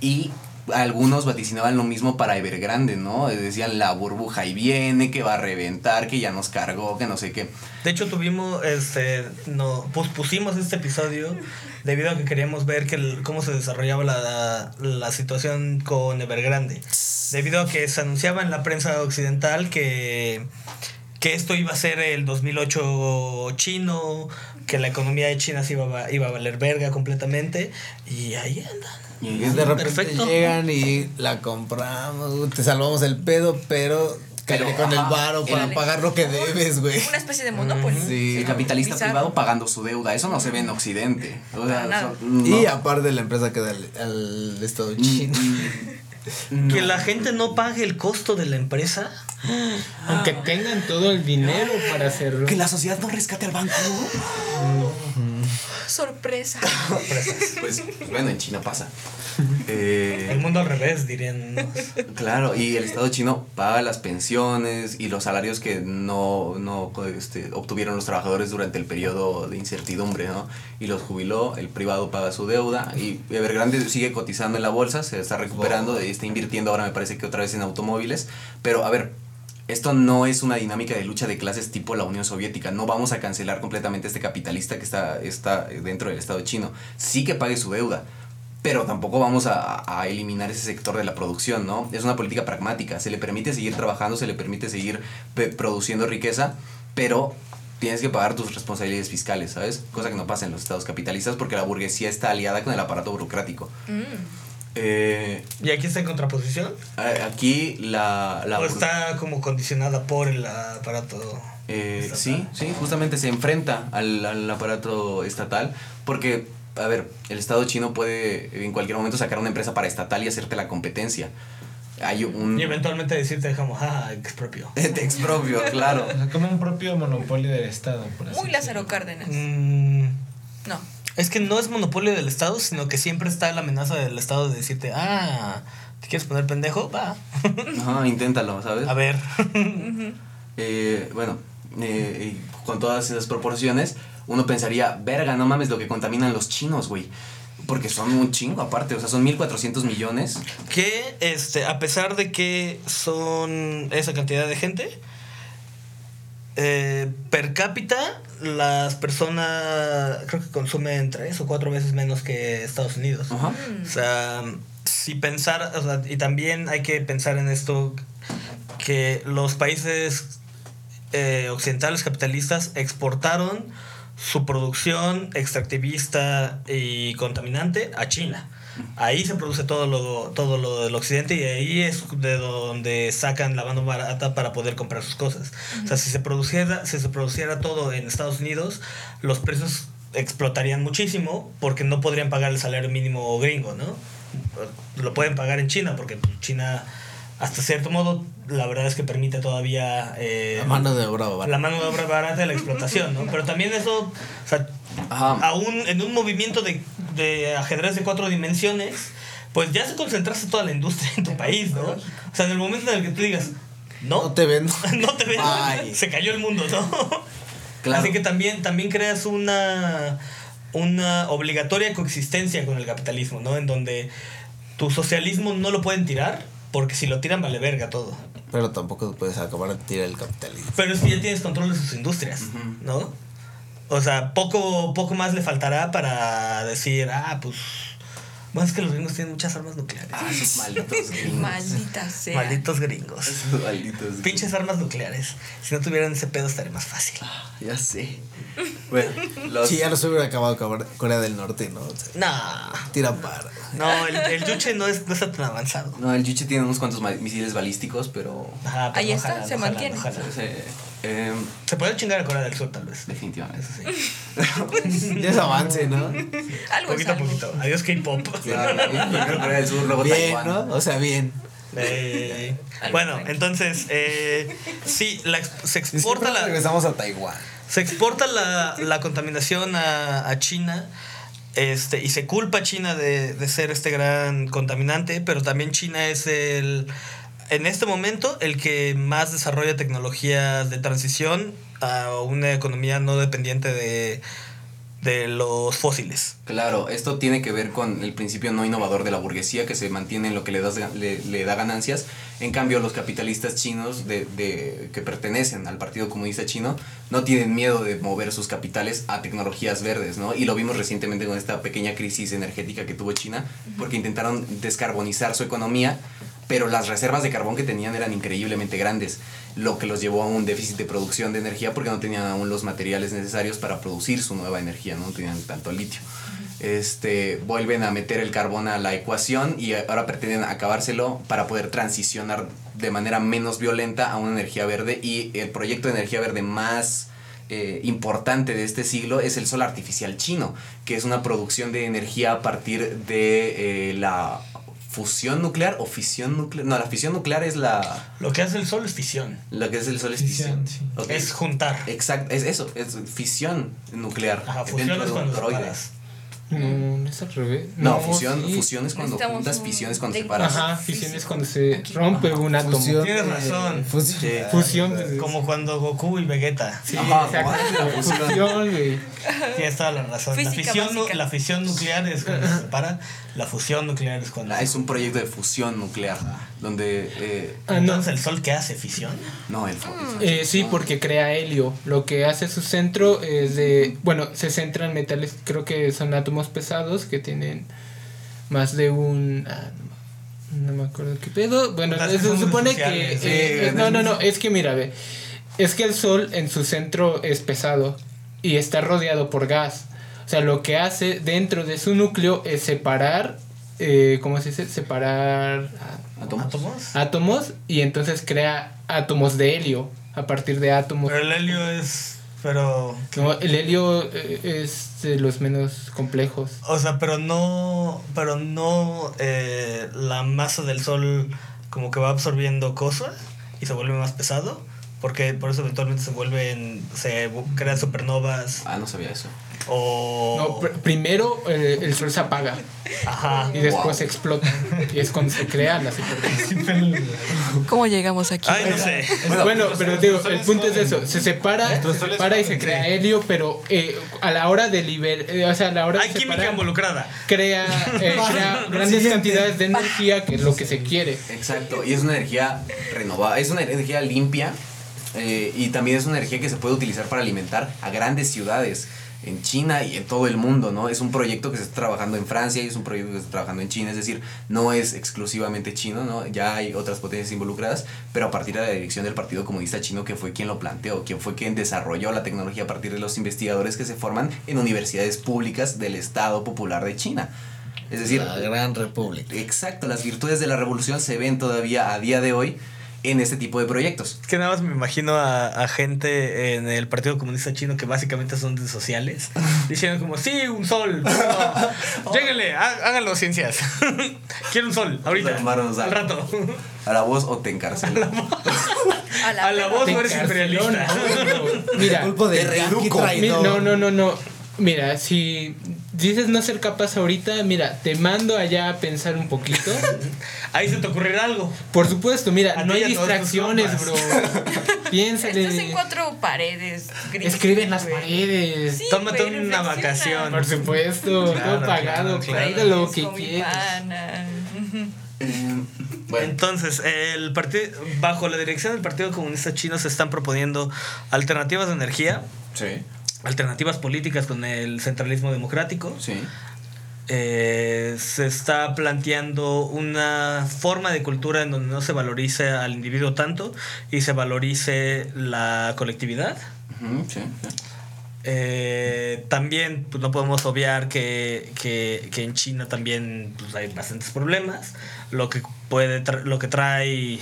y algunos vaticinaban lo mismo para Evergrande, ¿no? Decían la burbuja y viene, que va a reventar, que ya nos cargó, que no sé qué. De hecho, tuvimos, este, no, pospusimos este episodio debido a que queríamos ver que el- cómo se desarrollaba la, la situación con Evergrande. Debido a que se anunciaba en la prensa occidental que, que esto iba a ser el 2008 chino, que la economía de China se iba a, iba a valer verga completamente, y ahí andan. Y De repente Perfecto. llegan y la compramos, te salvamos el pedo, pero Pero, con el ajá, varo para el- pagar lo que debes, güey. Una especie de monopoly. Sí. El capitalista Bizarro. privado pagando su deuda, eso no se ve en Occidente. O sea, Y no. aparte la empresa que da al, al Estado chino. No. Que la gente no pague el costo de la empresa. Aunque tengan todo el dinero para hacerlo. Que la sociedad no rescate al banco. Sorpresa. Pues bueno, en China pasa. Eh, El mundo al revés, dirían. Claro, y el Estado chino paga las pensiones y los salarios que no, no este, obtuvieron los trabajadores durante el periodo de incertidumbre, ¿no? Y los jubiló, el privado paga su deuda y Evergrande sigue cotizando en la bolsa, se está recuperando y está invirtiendo ahora me parece que otra vez en automóviles. Pero a ver, esto no es una dinámica de lucha de clases tipo la Unión Soviética. No vamos a cancelar completamente este capitalista que está, está dentro del Estado chino. Sí que pague su deuda, pero tampoco vamos a, eliminar ese sector de la producción, ¿no? Es una política pragmática. Se le permite seguir trabajando, se le permite seguir produciendo riqueza, pero tienes que pagar tus responsabilidades fiscales, ¿sabes? Cosa que no pasa en los estados capitalistas porque la burguesía está aliada con el aparato burocrático. Mm. Eh, ¿Y aquí está en contraposición? aquí la... la ¿O está como condicionada por el aparato? Eh, estatal? sí, sí, justamente se enfrenta al, al aparato estatal porque, a ver, el Estado chino puede en cualquier momento sacar una empresa para estatal y hacerte la competencia. Hay un... Y eventualmente decirte dejamos, ah, expropio. Te expropio, claro. O sea, como un propio monopolio del Estado, por así Muy Lázaro. Cárdenas. Mm, No. Es que no es monopolio del Estado, sino que siempre está la amenaza del Estado de decirte, ah, ¿te quieres poner pendejo? Va. Ajá, inténtalo, ¿sabes? A ver. Eh, bueno, eh, con todas esas proporciones, uno pensaría, verga, no mames lo que contaminan los chinos, güey. Porque son un chingo aparte, o sea, son 1.400 millones. que este, a pesar de que son esa cantidad de gente, eh, per cápita las personas creo que consumen tres o cuatro veces menos que Estados Unidos. Ajá. O sea, si pensar, o sea, y también hay que pensar en esto, que los países eh, occidentales capitalistas exportaron su producción extractivista y contaminante a China. Ahí se produce todo lo, todo lo del occidente y ahí es de donde sacan la mano barata para poder comprar sus cosas. O sea, si se produciera, si se produciera todo en Estados Unidos, los precios explotarían muchísimo porque no podrían pagar el salario mínimo gringo, ¿no? Lo pueden pagar en China porque China, hasta cierto modo, la verdad es que permite todavía... eh, La mano de obra barata. la mano de obra barata de la explotación, ¿no? Pero también eso, o sea, aún en un movimiento de, de ajedrez de cuatro dimensiones, pues ya se concentraste toda la industria en tu país, ¿no? O sea, en el momento en el que tú digas, no, No te vendo. no te vendo, se cayó el mundo, ¿no? Claro. Así que también, también creas una, una obligatoria coexistencia con el capitalismo, ¿no? En donde tu socialismo no lo pueden tirar, porque si lo tiran vale verga todo. Pero tampoco puedes acabar de tirar el capitalismo. Pero es que ya tienes control de sus industrias, ¿no? O sea, poco, poco más le faltará para decir, ah, pues Bueno, es que los gringos tienen muchas armas nucleares. Ah, esos malditos gringos. Maldita sea. Malditos gringos. Esos malditos gringos. Pinches armas nucleares. Si no tuvieran ese pedo estaría más fácil. Ya sé. Bueno, los. Sí, ya no se hubiera acabado Corea- Corea del Norte, ¿no? O sea, No. tira para. No, el, el yuche no, es, no está tan avanzado. No, el Yuche tiene unos cuantos misiles balísticos, pero. Ajá, pero Ahí no está, se mantiene. no jalan. Eh, em, Se puede chingar a Corea del Sur, tal vez. definitivamente. Eso sí. Ya es avance, ¿no? Algo Poquito a poquito. Adiós K-pop. Claro, Corea del Sur, luego Bien, Taiwán. ¿no? O sea, bien. Eh, bueno, entonces, eh, sí, la se siempre exporta la, regresamos a Taiwán. se exporta la, la contaminación a, a China este, y se culpa a China de, de ser este gran contaminante, pero también China es el, en este momento, el que más desarrolla tecnologías de transición a una economía no dependiente de, de los fósiles. Claro, esto tiene que ver con el principio no innovador de la burguesía que se mantiene en lo que le, das, le, le da ganancias. En cambio, los capitalistas chinos de, de- que pertenecen al Partido Comunista Chino no tienen miedo de mover sus capitales a tecnologías verdes, ¿no? Y lo vimos recientemente con esta pequeña crisis energética que tuvo China, porque intentaron descarbonizar su economía, pero las reservas de carbón que tenían eran increíblemente grandes, lo que los llevó a un déficit de producción de energía porque no tenían aún los materiales necesarios para producir su nueva energía, no tenían tanto litio. Este, vuelven a meter el carbón a la ecuación y ahora pretenden acabárselo para poder transicionar de manera menos violenta a una energía verde y el proyecto de energía verde más eh, importante de este siglo es el sol artificial chino, que es una producción de energía a partir de eh, la fusión nuclear o fisión nuclear. No, la fisión nuclear es la, Lo que hace el sol es fisión. lo que es el sol es fisión. Fisión, sí. Es juntar. Exacto, es eso, es fisión nuclear Ajá, fusión dentro es de un. No, no es al revés. No, fusión, sí. fusión es cuando Necesitamos juntas, un fisión es cuando separas. Ajá, fisión es cuando se rompe un átomo. Fusión. Tienes eh, razón. fusión. Sí. Fusión. pues, Como cuando Goku y Vegeta. Sí, Ajá, exacto. la fusión. Fusión, güey. Tienes toda la razón. La fisión, básica. la fisión nuclear es cuando se separa. La fusión nuclear es cuando. Ah, Es un proyecto de fusión nuclear, donde... eh, Ah, no. Entonces, ¿el sol qué hace? ¿Fisión? no, el... fo- Eh, sí, porque crea helio. Lo que hace su centro es de. Bueno, se centra en metales, creo que son átomos pesados que tienen más de un. ah, no, me acuerdo qué pedo. Bueno, se supone que. eh, no, no, no, es que mira, ve. Es que el sol en su centro es pesado y está rodeado por gas. O sea, lo que hace dentro de su núcleo es separar. Eh, ¿Cómo se dice? Separar. átomos. ¿Átomos? átomos y entonces crea átomos de helio a partir de átomos. Pero el helio es. Pero. No, el helio eh, es de los menos complejos. O sea, pero no. Pero no. eh, la masa del sol como que va absorbiendo cosas y se vuelve más pesado. Porque por eso eventualmente se vuelven. Se crean supernovas. Ah, no sabía eso. O. No, pr- primero eh, el sol se apaga Ajá. y después explota. Y es cuando se crea la supernovas. ¿Cómo llegamos aquí? Ay, no sé. Bueno, pero digo, el punto es eso, se separa, se separa y se crea helio, pero eh, a la hora de liberar, o sea, a la hora Hay de química separar, involucrada. crea, eh, crea grandes cantidades de energía, que es lo que se quiere. Exacto, y es una energía renovada, es una energía limpia eh, y también es una energía que se puede utilizar para alimentar a grandes ciudades en China y en todo el mundo, ¿no? Es un proyecto que se está trabajando en Francia y es un proyecto que se está trabajando en China, es decir, no es exclusivamente chino, ¿no? Ya hay otras potencias involucradas, pero a partir de la dirección del Partido Comunista Chino, que fue quien lo planteó, quien fue quien desarrolló la tecnología a partir de los investigadores que se forman en universidades públicas del Estado Popular de China. Es decir, La Gran República. Exacto, las virtudes de la revolución se ven todavía a día de hoy en este tipo de proyectos. Es que nada más me imagino a, a gente en el Partido Comunista Chino que básicamente son de sociales, diciendo como, sí, un sol, no, lléguenle, há- háganlo ciencias. Quiero un sol, ahorita, al al- rato. A la voz o te encarcelan. A la, A la voz no eres imperialista. no, Mira, Culpo de traidor. No, no, no, no. Mira, si dices no ser capaz ahorita, mira, te mando allá a pensar un poquito. Ahí se te ocurrirá algo. Por supuesto, mira, A no hay distracciones, bro. Piénsale. Estás en cuatro paredes. gris, Escribe en las güey. paredes. Sí, Tómate güey, una vacación. Por supuesto, Claro, todo pagado, claro, claro. claro, lo que quieras. Eh, bueno, Entonces, el partido, bajo la dirección del Partido Comunista Chino se están proponiendo alternativas de energía, sí, alternativas políticas con el centralismo democrático, sí. eh, se está planteando una forma de cultura en donde no se valorice al individuo tanto y se valorice la colectividad. Ujú, sí, sí. Eh, también pues, no podemos obviar que, que- que en China también pues, hay bastantes problemas. Lo que puede lo que trae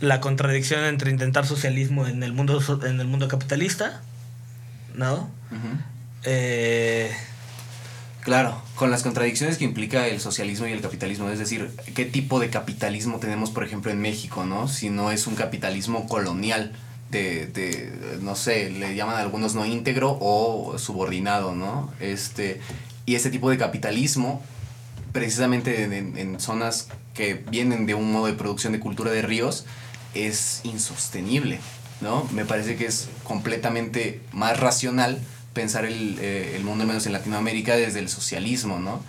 la contradicción entre intentar socialismo en el mundo en el mundo capitalista, ¿no? Eh, Claro, con las contradicciones que implica el socialismo y el capitalismo, es decir, qué tipo de capitalismo tenemos, por ejemplo, en México, ¿no? Si no es un capitalismo colonial, de, de no sé, le llaman a algunos no íntegro o subordinado, ¿no? Este, y ese tipo de capitalismo, precisamente en, en- en zonas que vienen de un modo de producción de cultura de ríos, es insostenible, ¿no? Me parece que es completamente más racional pensar el, eh, el mundo, menos en Latinoamérica, desde el socialismo, ¿no?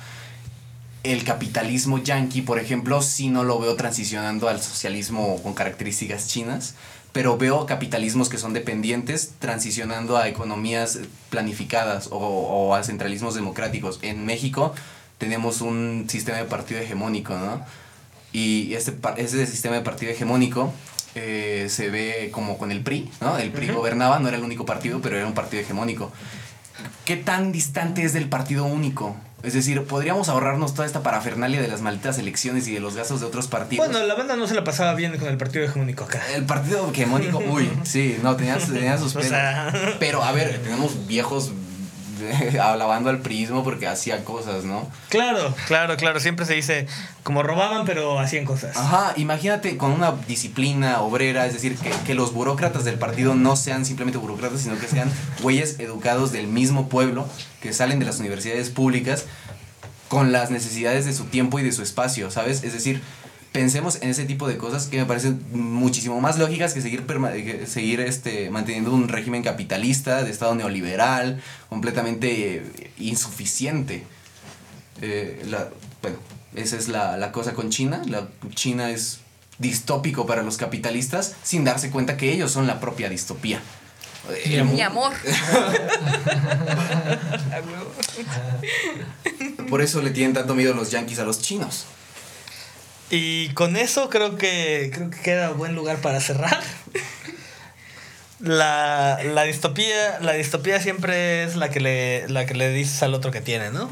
El capitalismo yanqui, por ejemplo, sí no lo veo transicionando al socialismo con características chinas, pero veo capitalismos que son dependientes transicionando a economías planificadas o, a centralismos democráticos. En México tenemos un sistema de partido hegemónico, ¿no? Y este, ese sistema de partido hegemónico eh, se ve como con el PRI, ¿no? El PRI gobernaba, no era el único partido, pero era un partido hegemónico. ¿Qué tan distante es del partido único? Es decir, podríamos ahorrarnos toda esta parafernalia de las malditas elecciones y de los gastos de otros partidos. bueno, la banda no se la pasaba bien con el partido hegemónico acá. El partido hegemónico, uy, sí, no, tenía, tenía sus O sea, Pero, a ver, tenemos viejos alabando al prismo porque hacía cosas, ¿no? claro, claro, claro. Siempre se dice como robaban, pero hacían cosas. Ajá, imagínate con una disciplina obrera, es decir, que, que los burócratas del partido no sean simplemente burócratas, sino que sean güeyes educados del mismo pueblo, que salen de las universidades públicas con las necesidades de su tiempo y de su espacio, ¿sabes? Es decir, pensemos en ese tipo de cosas que me parecen muchísimo más lógicas que seguir, perma- que seguir este, manteniendo un régimen capitalista, de Estado neoliberal, completamente eh, insuficiente. Eh, la, bueno, esa es la, la cosa con China. La, China es distópico para los capitalistas sin darse cuenta que ellos son la propia distopía. Mi Eh, amor. Mi amor. Por eso le tienen tanto miedo los yanquis a los chinos. Y con eso creo que creo que queda buen lugar para cerrar. La, la distopía, la distopía siempre es la que le la que le dices al otro que tiene, ¿no?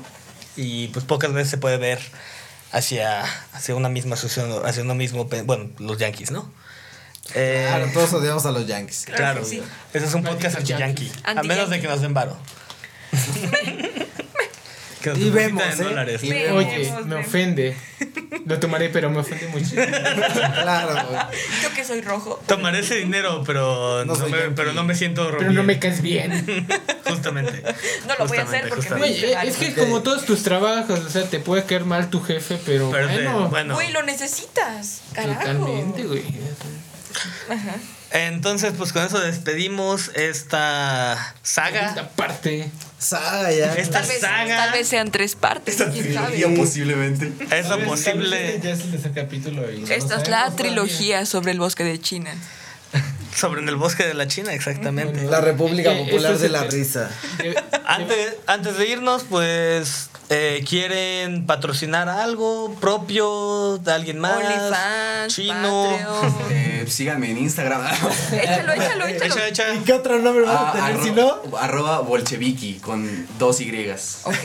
Y pues pocas veces se puede ver hacia hacia una misma solución, hacia uno mismo, bueno, los yankees, ¿no? Eh, Claro, todos odiamos a los Yankees. claro, sí. ese es un podcast anti-yankee. A menos de que nos den varo. Y vemos, en ¿eh? dólares. Y Ve- vemos. Oye, Vemos, me ofende. Lo tomaré, pero me ofende mucho. Claro, güey. Yo que soy rojo. Tomaré ese dinero, pero No no, soy me, yankee. pero no me siento Pero no me caes bien. Justamente. No lo voy a hacer porque justamente. Güey, eh, es que como todos tus trabajos, o sea, te puede caer mal tu jefe, pero, Pero bueno, bueno. Güey, lo necesitas. Carajo. totalmente, güey. Ajá. Entonces, pues con eso despedimos esta saga. Esta parte. Saga ya. Esta Tal vez, saga. tal vez sean tres partes. ¿quién sabe? posiblemente. Es lo posible Ya es el tercer capítulo. y no Esta es la trilogía sobre el bosque de China. Sobre en el bosque de la China, exactamente. La República Eh, Popular eso de la Risa. Eh, Antes, antes de irnos, pues, eh, ¿quieren patrocinar algo propio de alguien más? OnlyFans, Chino. Eh, síganme en Instagram. Échalo, échalo, échalo. Echa, echa. ¿Y qué otro nombre vamos a Ah, tener arro- si no? Arroba bolcheviki con dos Y. Ok.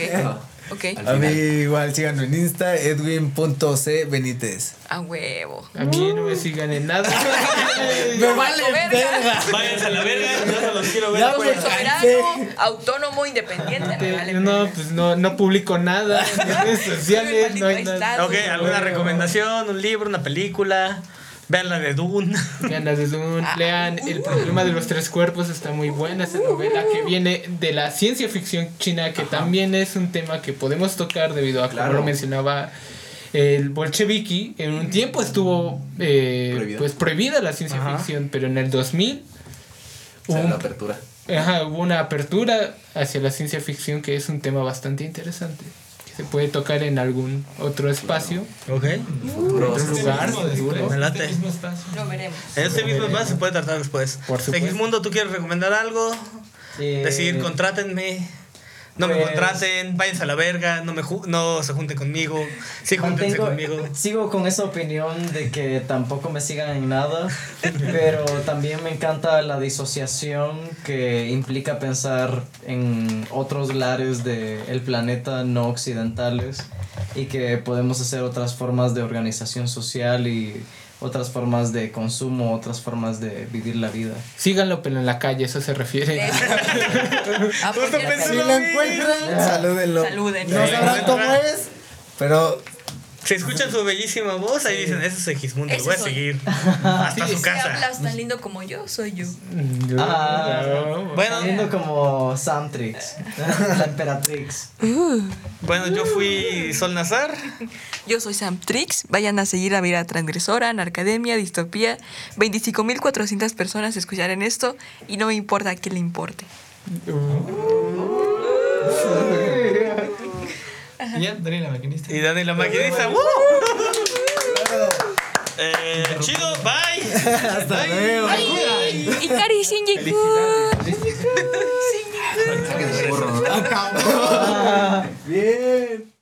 A mí igual síganme en Insta, edwin.c Benítez. A huevo. A mí no me sigan en nada. ¡Me vale verga. verga! Váyanse a la verga, yo no los quiero ver. Afuera. me Soberano, autónomo, independiente. me vale no, verga. pues no, no publico nada en redes sociales, no hay nada. Ok, ¿alguna recomendación? ¿Un libro? ¿Una película? Vean la de Dune. Ganas de Dune, lean El problema de los tres cuerpos, está muy buena esa novela que viene de la ciencia ficción china, que también es un tema que podemos tocar debido a, Claro. como lo mencionaba, el bolcheviki. En un tiempo estuvo eh, Prohibida. pues prohibida la ciencia Ajá. ficción, pero en el 2000 O sea, hubo, la un- apertura. ajá, hubo una apertura hacia la ciencia ficción que es un tema bastante interesante. Se puede tocar en algún otro espacio, Ok. Otro lugar. Mismo seguro. Me late. este mismo espacio. Lo veremos. Este mismo más se puede tratar después. Por supuesto. Segismundo, ¿tú quieres recomendar algo? Eh, Decir, contrátenme. No me Pues- contraten, váyanse a la verga, no, me ju- no se junten conmigo, sí júntense conmigo. sigo con esa opinión de que tampoco me sigan en nada, pero también me encanta la disociación que implica pensar en otros lares del planeta no occidentales y que podemos hacer otras formas de organización social y otras formas de consumo, otras formas de vivir la vida. Síganlo, pero en la calle, eso se refiere. Pensé Si lo encuentran, salúdenlo. Salúdenlo. No sabrán cómo es, pero Si escuchan su bellísima voz, ahí dicen, ese es Segismundo, lo Ese voy a seguir hasta su Si casa. hablas tan lindo como yo, soy yo. Ah, Bueno, Viendo como Samtrix, la emperatrix. bueno, yo fui Sol Nazar. Yo soy Sam Trix. Vayan a seguir a Mira Transgresora, Narcademia, Distopía. 25.400 personas escucharán esto y no me importa a quién le importe. Y ya, Dani la maquinista. Y Dani la maquinista. ¡uh! Eh, chido, bye. hasta luego. Ikari Shinji-kun. Acabó. Bien.